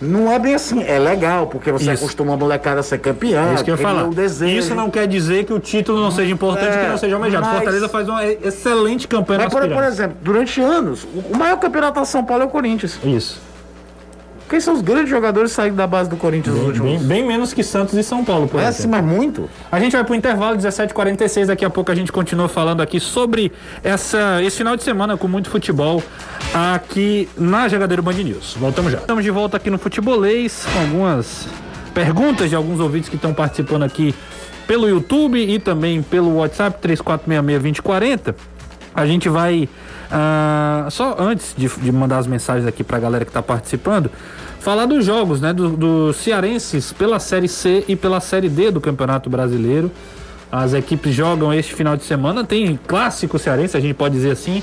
Não é bem assim, é legal, porque você Isso. acostuma a molecada a ser campeã. Isso que eu ia falar. Isso não quer dizer que o título não seja importante, é, que não seja almejado. Mas... Fortaleza faz uma excelente campanha mas, por, por, exemplo, durante anos, o maior campeonato da São Paulo é o Corinthians. Isso. Quem são os grandes jogadores saídos da base do Corinthians bem, nos últimos? Bem, bem, menos que Santos e São Paulo, por é assim, mas muito. A gente vai pro intervalo, 17h46. Daqui a pouco a gente continua falando aqui sobre essa, esse final de semana com muito futebol aqui na Jogadeiro Band News. Voltamos já. Estamos de volta aqui no Futebolês com algumas perguntas de alguns ouvintes que estão participando aqui pelo YouTube e também pelo WhatsApp 3466-2040. A gente vai. Uh, só antes de, de, mandar as mensagens aqui para a galera que está participando, falar dos jogos, né? Dos do cearenses pela Série C e pela Série D do Campeonato Brasileiro. As equipes jogam este final de semana. Tem clássico cearense, a gente pode dizer assim.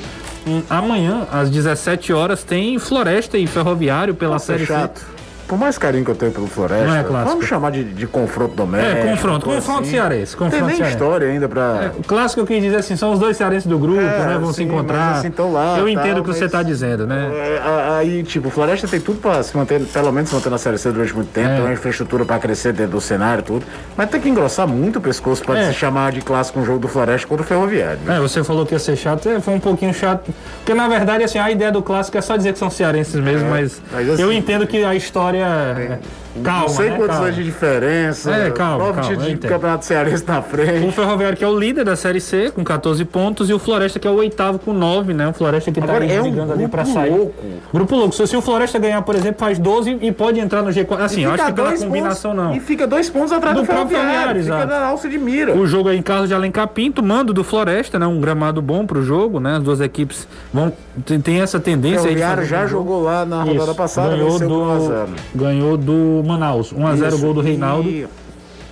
Amanhã, às 17 horas, tem Floresta e Ferroviário pela Nossa, Série é chato. C. por mais carinho que eu tenho pelo Floresta, é vamos chamar de, de confronto doméstico. É, confronto, confronto assim. cearense, Não tem confronto nem cearense. história ainda pra. É, o clássico eu quis dizer assim, são os dois cearenses do grupo, É, né? Vão se sim, encontrar. mas assim, lá, eu entendo o que mas- você está dizendo, né? É, Aí, tipo, o Floresta tem tudo pra se manter, pelo menos se manter na Série C durante muito tempo, É. tem uma infraestrutura pra crescer dentro do cenário tudo. Mas tem que engrossar muito o pescoço pra É. se chamar de clássico um jogo do Floresta contra o Ferroviário. É, você falou que ia ser chato, foi um pouquinho chato. Porque na verdade, assim, a ideia do clássico é só dizer que são cearenses mesmo, mas, mas assim- eu entendo que a história. É- Calma, Não sei né? quantos Calma. anos de diferença. É, calma, Nove títulos de campeonato cearense na O frente. Ferroviário que é o líder da Série C, com 14 pontos, e o Floresta que é o oitavo com 9, né? O Floresta que tá Agora, aí é um brigando ali grupo pra sair. louco. Grupo louco. Se, se o Floresta ganhar, por exemplo, faz 12 e pode entrar no G4. Assim, eu acho que pela combinação pontos- não. E fica dois pontos atrás Do do, próprio Ferroviário. Ferroviário, Fica na alça de mira. O jogo é em Carlos de Alencar Pinto, mando do Floresta, né? Um gramado bom pro jogo, né? As duas equipes vão tem, tem essa O tendência aí de Ferroviário já um jogo. jogou lá na rodada Isso, passada, ganhou do, por 1 a 0. Ganhou do Manaus, 1 a 0 Isso, gol do Reinaldo. e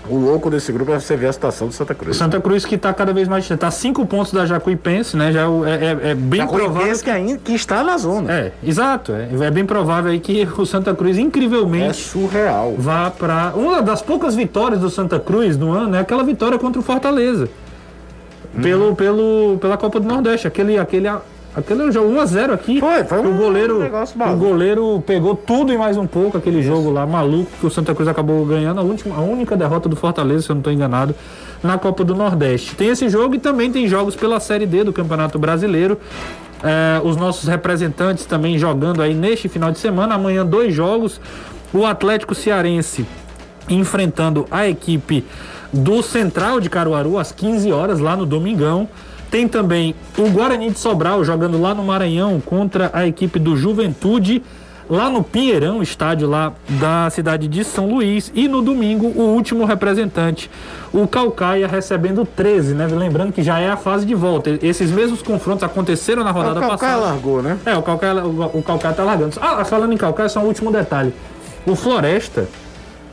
O louco desse grupo é você ver a situação do Santa Cruz. Santa Cruz que tá cada vez mais distante, tá 5 pontos da Jacuipense, né? Já é o- é, é- é bem provável. Que ainda que está na zona. É, exato, é, é bem provável aí que o Santa Cruz É incrivelmente surreal. vá pra uma das poucas vitórias do Santa Cruz no ano é aquela vitória contra o Fortaleza. Uhum. Pelo, pelo, pela Copa do Nordeste, aquele aquele aquele jogo 1 a 0 aqui. Foi, foi que o um goleiro negócio o goleiro pegou tudo e mais um pouco aquele jogo lá maluco que o Santa Cruz acabou ganhando a última a única derrota do Fortaleza, se eu não estou enganado, na Copa do Nordeste. Tem esse jogo e também tem jogos pela Série D do Campeonato Brasileiro. É, os nossos representantes também jogando aí neste final de semana. Amanhã, dois jogos. O Atlético Cearense enfrentando a equipe do Central de Caruaru às 15 horas, lá no Domingão. Tem também o Guarani de Sobral jogando lá no Maranhão contra a equipe do Juventude, lá no Pinheirão, estádio lá da cidade de São Luís. E no domingo, o último representante, o Calcaia, recebendo 13, né? Lembrando que já é a fase de volta. Esses mesmos confrontos aconteceram na rodada o Calcaia passada. largou, né? É, o Calcaia, o, o Calcaia tá largando. Ah, falando em Calcaia, só um último detalhe. O Floresta,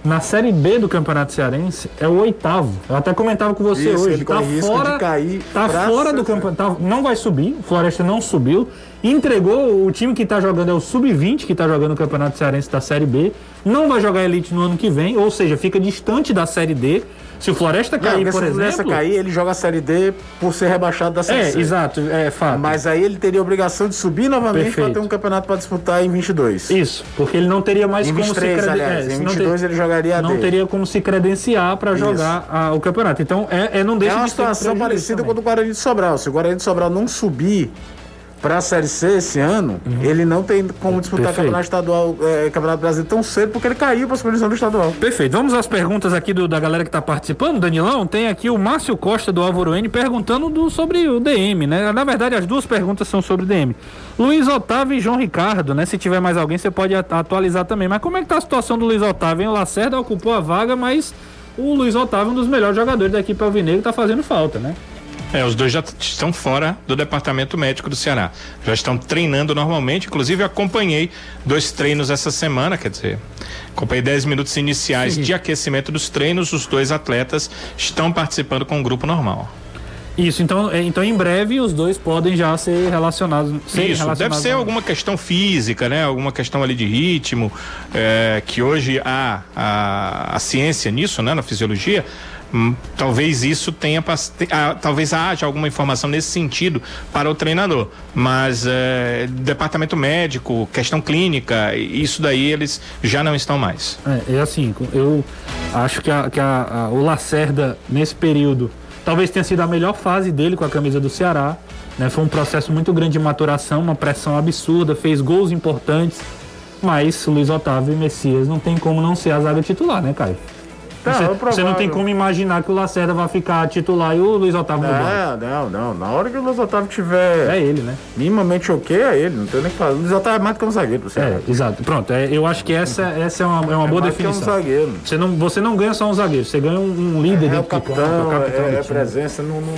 na Série B do Campeonato Cearense, é o oitavo. Eu até comentava com você Isso, hoje. ele Tá fora, cair tá fora do campeonato. Não vai subir. O Floresta não subiu. Entregou o time que tá jogando, é o Sub-20 que tá jogando o Campeonato Cearense da Série B. Não vai jogar Elite no ano que vem, ou seja, fica distante da Série D. Se o Floresta Não, cair, porque por se o exemplo. cair, ele joga a Série D por ser rebaixado da Série É, C. exato, é fato. Mas aí ele teria a obrigação de subir novamente para ter um campeonato para disputar em 22. Isso, porque ele não teria mais Em como 23, se creden- aliás. é, em se não 22 ele jogaria a não D. teria como se credenciar para jogar a- o campeonato. Então é, é não deixa É uma de situação parecida com o do Guarani de Sobral. Se o Guarani de Sobral não subir para a Série C esse ano, ele não tem como disputar Uhum. Perfeito. campeonato estadual, é, campeonato brasileiro tão cedo porque ele caiu para a supervisão do estadual. Perfeito. Vamos às perguntas aqui do- da galera que está participando, Danilão. Tem aqui o Márcio Costa do Álvaro N perguntando do- sobre o DM, né? Na verdade, as duas perguntas são sobre DM. Luiz Otávio e João Ricardo, né? Se tiver mais alguém, você pode atualizar também. Mas como é que tá a situação do Luiz Otávio? Hein? O Lacerda ocupou a vaga, mas o Luiz Otávio, um dos melhores jogadores da equipe Alvinegro, tá fazendo falta, né? É, os dois já estão fora do departamento médico do Ceará. Já estão treinando normalmente. Inclusive, acompanhei dois treinos essa semana, quer dizer, acompanhei 10 minutos iniciais de aquecimento dos treinos. Os dois atletas estão participando com o grupo normal. Isso, então, é, então em breve os dois podem já ser relacionados. Isso, deve relacionados ser ao- alguma questão física, né? Alguma questão ali de ritmo, é, que hoje há a, a ciência nisso, né? Na fisiologia. Hum, talvez isso tenha, ah, talvez haja alguma informação nesse sentido para o treinador, mas é, departamento médico, questão clínica, isso daí eles já não estão mais. É, é assim, eu acho que, a- que a- a- o Lacerda, nesse período, talvez tenha sido a melhor fase dele com a camisa do Ceará. Né? Foi um processo muito grande de maturação, uma pressão absurda, fez gols importantes. Mas Luiz Otávio e Messias não tem como não ser a zaga titular, né, Caio? Não, você, é você não tem como imaginar que o Lacerda vai ficar titular e o Luiz Otávio no banco. Não, não, não. Na hora que o Luiz Otávio tiver É ele, né? minimamente ok, é ele. Não tem nem o que falar. O Luiz Otávio é mais do que um zagueiro Ceará. É, exato. Pronto, é, eu acho que essa, essa é uma, é uma boa mais do que um definição. zagueiro. Você não, você não ganha só um zagueiro, você ganha um, um líder É o dentro do campo, capitão, o capitão é, do é time. presença, não, não,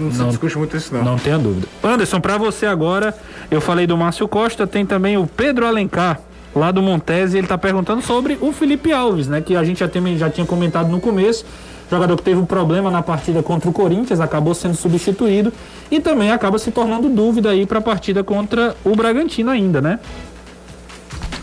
não se Não. discute muito isso não. Não tenha dúvida. Anderson, para você agora, eu falei do Márcio Costa, tem também o Pedro Alencar, lá do Montese, ele está perguntando sobre o Felipe Alves, né? Que a gente já, tem, já tinha comentado no começo. Jogador que teve um problema na partida contra o Corinthians, acabou sendo substituído e também acaba se tornando dúvida aí para a partida contra o Bragantino ainda, né?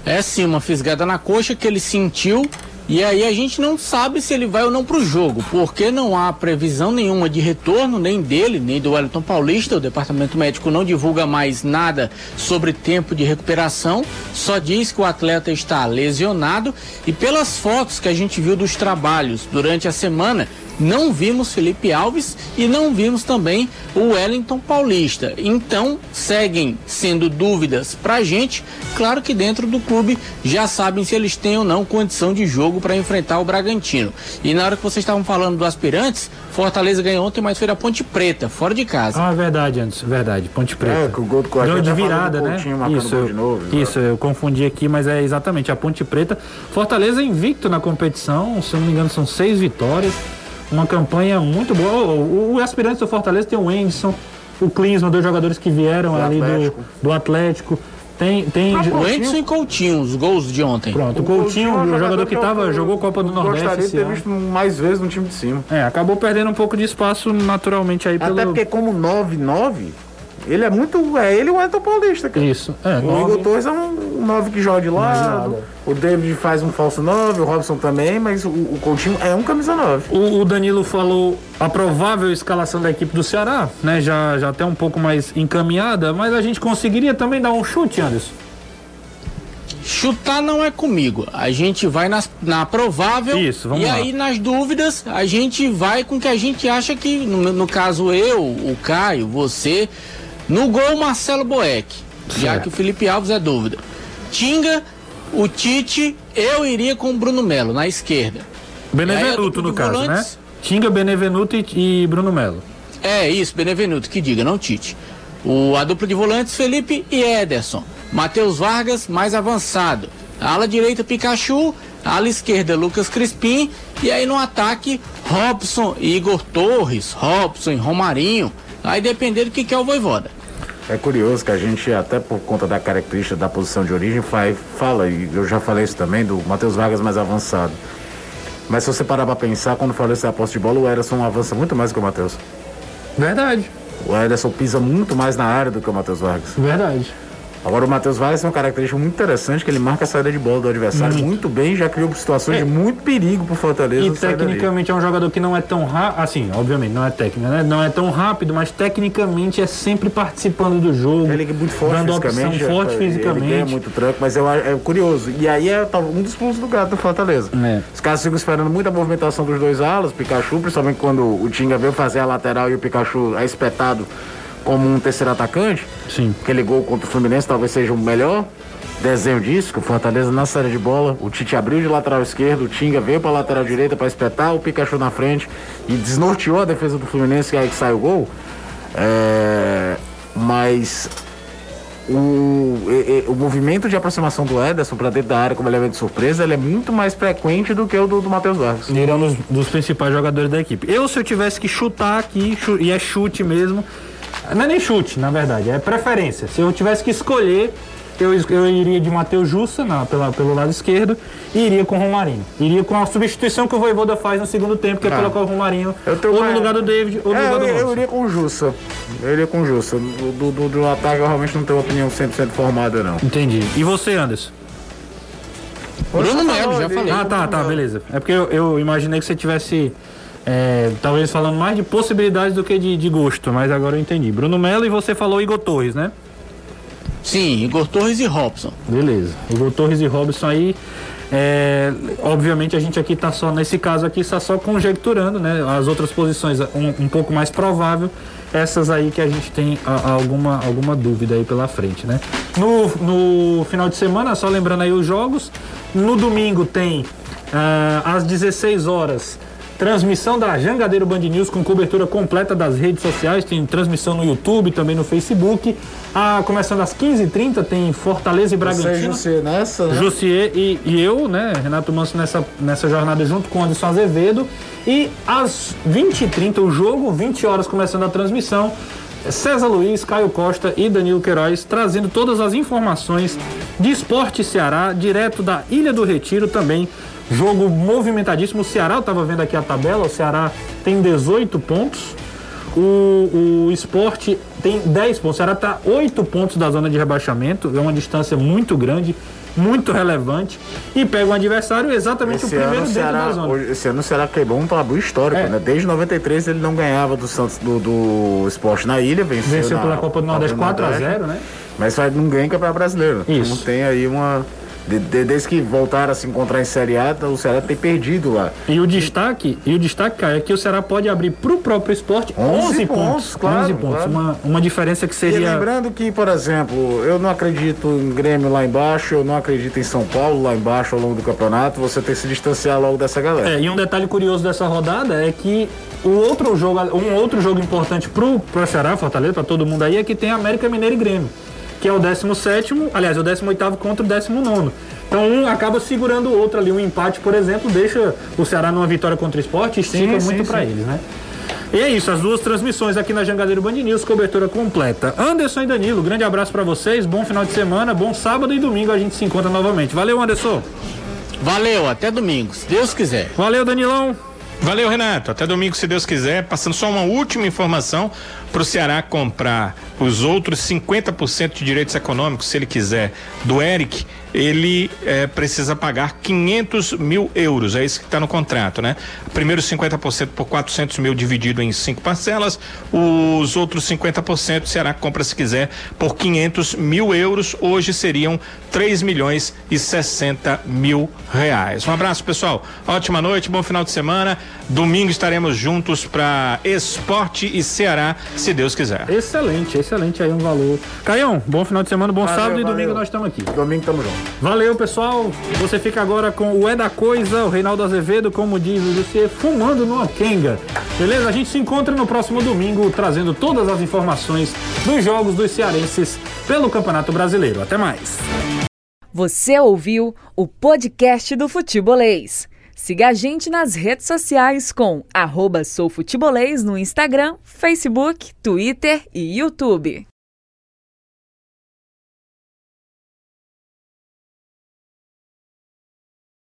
É sim, uma fisgada na coxa que ele sentiu e aí a gente não sabe se ele vai ou não para o jogo, porque não há previsão nenhuma de retorno, nem dele, nem do Wellington Paulista. O departamento médico não divulga mais nada sobre tempo de recuperação, só diz que o atleta está lesionado. E pelas fotos que a gente viu dos trabalhos durante a semana, não vimos Felipe Alves e não vimos também o Wellington Paulista. Então, seguem sendo dúvidas para a gente. Claro que dentro do clube já sabem se eles têm ou não condição de jogo para enfrentar o Bragantino. E na hora que vocês estavam falando do aspirantes, Fortaleza ganhou ontem, mas foi da Ponte Preta, fora de casa. Ah, verdade, antes, verdade. Ponte Preta. É, que o gol do Gol de virada, né? Isso, gol de novo, né? isso, eu confundi aqui, mas é exatamente a Ponte Preta. Fortaleza invicto na competição, se eu não me engano, são seis vitórias. Uma campanha muito boa. O, o, o aspirante do Fortaleza tem o Anderson, o Klinsmann, dois jogadores que vieram Do ali Atlético. do, do Atlético. Tem, tem O Edson e Coutinho, os gols de ontem. pronto, o Coutinho Coutinho, é um o jogador que eu- tava, eu jogou Copa do Nordeste. Gostaria de ter ano. visto mais vezes no time de cima. É, acabou perdendo um pouco de espaço naturalmente aí pelo. Até porque como 9-9, ele é muito. É ele e o Elton Paulista, cara. Isso, é, O nove- Igor Torres é um 9 que joga de lado. O David faz um falso 9, o Robson também, mas o, o Coutinho é um camisa 9. O, o Danilo falou a provável escalação da equipe do Ceará, né? Já, já até um pouco mais encaminhada, mas a gente conseguiria também dar um chute, Anderson. Chutar não é comigo. A gente vai nas- na provável. Isso, vamos e lá. aí, nas dúvidas, a gente vai com o que a gente acha que, no, no caso, eu, o Caio, você. No gol, Marcelo Boeck. Já que o Felipe Alves é dúvida. Tinga, o Tite, eu iria com o Bruno Melo na esquerda. Benevenuto, dupla no caso, volantes? né? Tinga, Benevenuto e, e Bruno Melo. É isso, Benevenuto, que diga, não Tite. O, a dupla de volantes, Felipe e Ederson. Matheus Vargas, mais avançado. Ala direita, Pikachu. Ala esquerda, Lucas Crispim. E aí no ataque, Robson e Igor Torres. Robson e Romarinho. Aí dependendo do que quer o Voivoda. É curioso que a gente, até por conta da característica da posição de origem, faz, fala, e eu já falei isso também, do Matheus Vargas mais avançado. Mas se você parar pra pensar, quando fala essa posse de bola, o Ederson avança muito mais que o Matheus. Verdade, O Ederson pisa muito mais na área do que o Matheus Vargas. verdade. Agora o Matheus Vargas tem uma característica muito interessante que ele marca a saída de bola do adversário muito bem e já criou situações É. de muito perigo pro Fortaleza. E tecnicamente é um jogador que não é tão rápido, assim, obviamente não é técnico, né? Não é tão rápido, mas tecnicamente é sempre participando do jogo. Ele é muito forte dando opção, fisicamente. forte é, Ele fisicamente. muito tranco, mas eu, é curioso. E aí é tal- um dos pontos do gato do Fortaleza. É. Os caras ficam esperando muita movimentação dos dois alas, Pikachu, principalmente quando o Tinga veio fazer a lateral e o Pikachu é espetado como um terceiro atacante. Sim. Aquele gol contra o Fluminense talvez seja o melhor desenho disso, que o Fortaleza na saída de bola, o Tite abriu de lateral esquerdo, o Tinga veio para lateral direita para espetar o Pikachu na frente e desnorteou a defesa do Fluminense, que é aí que sai o gol. É, mas o, o movimento de aproximação do Ederson para dentro da área como elemento de surpresa, ele é muito mais frequente do que o do, do Matheus Vargas. Ele é um dos, dos principais jogadores da equipe. Eu, se eu tivesse que chutar aqui, e é chute mesmo, não é nem chute, na verdade, é preferência. Se eu tivesse que escolher, eu, eu iria de Matheus Jussa na, pela, pelo lado esquerdo e iria com o Romarinho. Iria com a substituição que o Voivoda faz no segundo tempo, que é Ah. colocar o Romarinho Eu tenho ou uma- no lugar do David ou no É, lugar eu, do eu Robson. iria com o Jussa. Eu iria com o Jussa. Do, do, do- do ataque eu realmente não tenho opinião 100% formada, não. Entendi. E você, Anderson? Bruno Melo, já falei. Ah, tá, tá, beleza. É porque eu, eu imaginei que você tivesse. É, talvez falando mais de possibilidades do que de, de gosto, mas agora eu entendi. Bruno Melo e você falou Igor Torres, né? Sim, Igor Torres e Robson. Beleza. Igor Torres e Robson aí. é, obviamente a gente aqui tá só, nesse caso aqui, está só conjecturando, né? As outras posições um, um pouco mais provável, essas aí que a gente tem a- alguma, alguma dúvida aí pela frente, né? No, no final de semana, só lembrando aí os jogos, no domingo tem ah, às 16 horas. Transmissão da Jangadeiro Band News com cobertura completa das redes sociais, tem transmissão no YouTube, também no Facebook. Ah, começando às 15h30 tem Fortaleza e Bragantino. Você nessa, né? Jussier e, e eu, né, Renato Manso nessa, nessa jornada junto com o Anderson Azevedo. E às 20h30 o jogo, 20 horas começando a transmissão. César Luiz, Caio Costa e Danilo Queiroz trazendo todas as informações de esporte Ceará, direto da Ilha do Retiro também. Jogo movimentadíssimo. O Ceará, eu estava vendo aqui a tabela, o Ceará tem 18 pontos. O, o esporte tem 10 pontos. O Ceará está 8 pontos da zona de rebaixamento. É uma distância muito grande muito relevante e pega um adversário exatamente Esse o primeiro ano, dentro Ceará, da zona. hoje- esse ano o Ceará quebrou um tabu histórico, É. né? Desde 93 ele não ganhava do Santos do, do esporte na ilha, venceu, Venceu na pela Copa do Nordeste 4 a 0 né? Mas não ganha Campeonato Brasileiro. Isso. Então tem aí uma. De- de- desde que voltaram a se encontrar em Série A, o Ceará tem perdido lá. E o destaque, e o destaque, Caio, é que o Ceará pode abrir pro próprio esporte 11, 11 pontos. pontos, claro, 11 pontos. claro. Uma, uma diferença que E seria. lembrando que, por exemplo, eu não acredito em Grêmio lá embaixo, eu não acredito em São Paulo lá embaixo ao longo do campeonato, você tem que se distanciar logo dessa galera. É, e um detalhe curioso dessa rodada é que o outro jogo, um outro jogo importante pro, pro Ceará, Fortaleza, para todo mundo aí, é que tem América Mineiro e Grêmio, que é o 17, aliás, o 18 contra o 19. Então um acaba segurando o outro ali, um empate, por exemplo, deixa o Ceará numa vitória contra o esporte, estica Sim, muito para eles, né? E é isso, as duas transmissões aqui na Jangadeiro Band News, cobertura completa. Anderson e Danilo, grande abraço para vocês, bom final de semana, bom sábado e domingo a gente se encontra novamente. Valeu, Anderson. Valeu, até domingo, se Deus quiser. Valeu, Danilão. Valeu, Renato. Até domingo, se Deus quiser. Passando só uma última informação para o Ceará comprar os outros 50% de direitos econômicos, se ele quiser, do Eric, ele eh, precisa pagar 500 mil euros. É isso que está no contrato, né? Primeiro 50% por 400 mil dividido em cinco parcelas. Os outros 50% o Ceará compra, se quiser, por 500 mil euros. Hoje seriam 3 milhões e 60 mil reais. Um abraço, pessoal. Ótima noite, bom final de semana. Domingo estaremos juntos para Esporte e Ceará, se Deus quiser. Excelente, excelente aí um valor. Caião, bom final de semana, bom Valeu, sábado e valeu. domingo nós estamos aqui. Domingo tamo junto. Valeu, pessoal. Você fica agora com o É da Coisa, o Reinaldo Azevedo, como diz Lucier, fumando numa quenga. Beleza? A gente se encontra no próximo domingo, trazendo todas as informações dos jogos dos cearenses pelo Campeonato Brasileiro. Até mais. Você ouviu o podcast do Futebolês. Siga a gente nas redes sociais com arroba soufutebolês no Instagram, Facebook, Twitter e YouTube.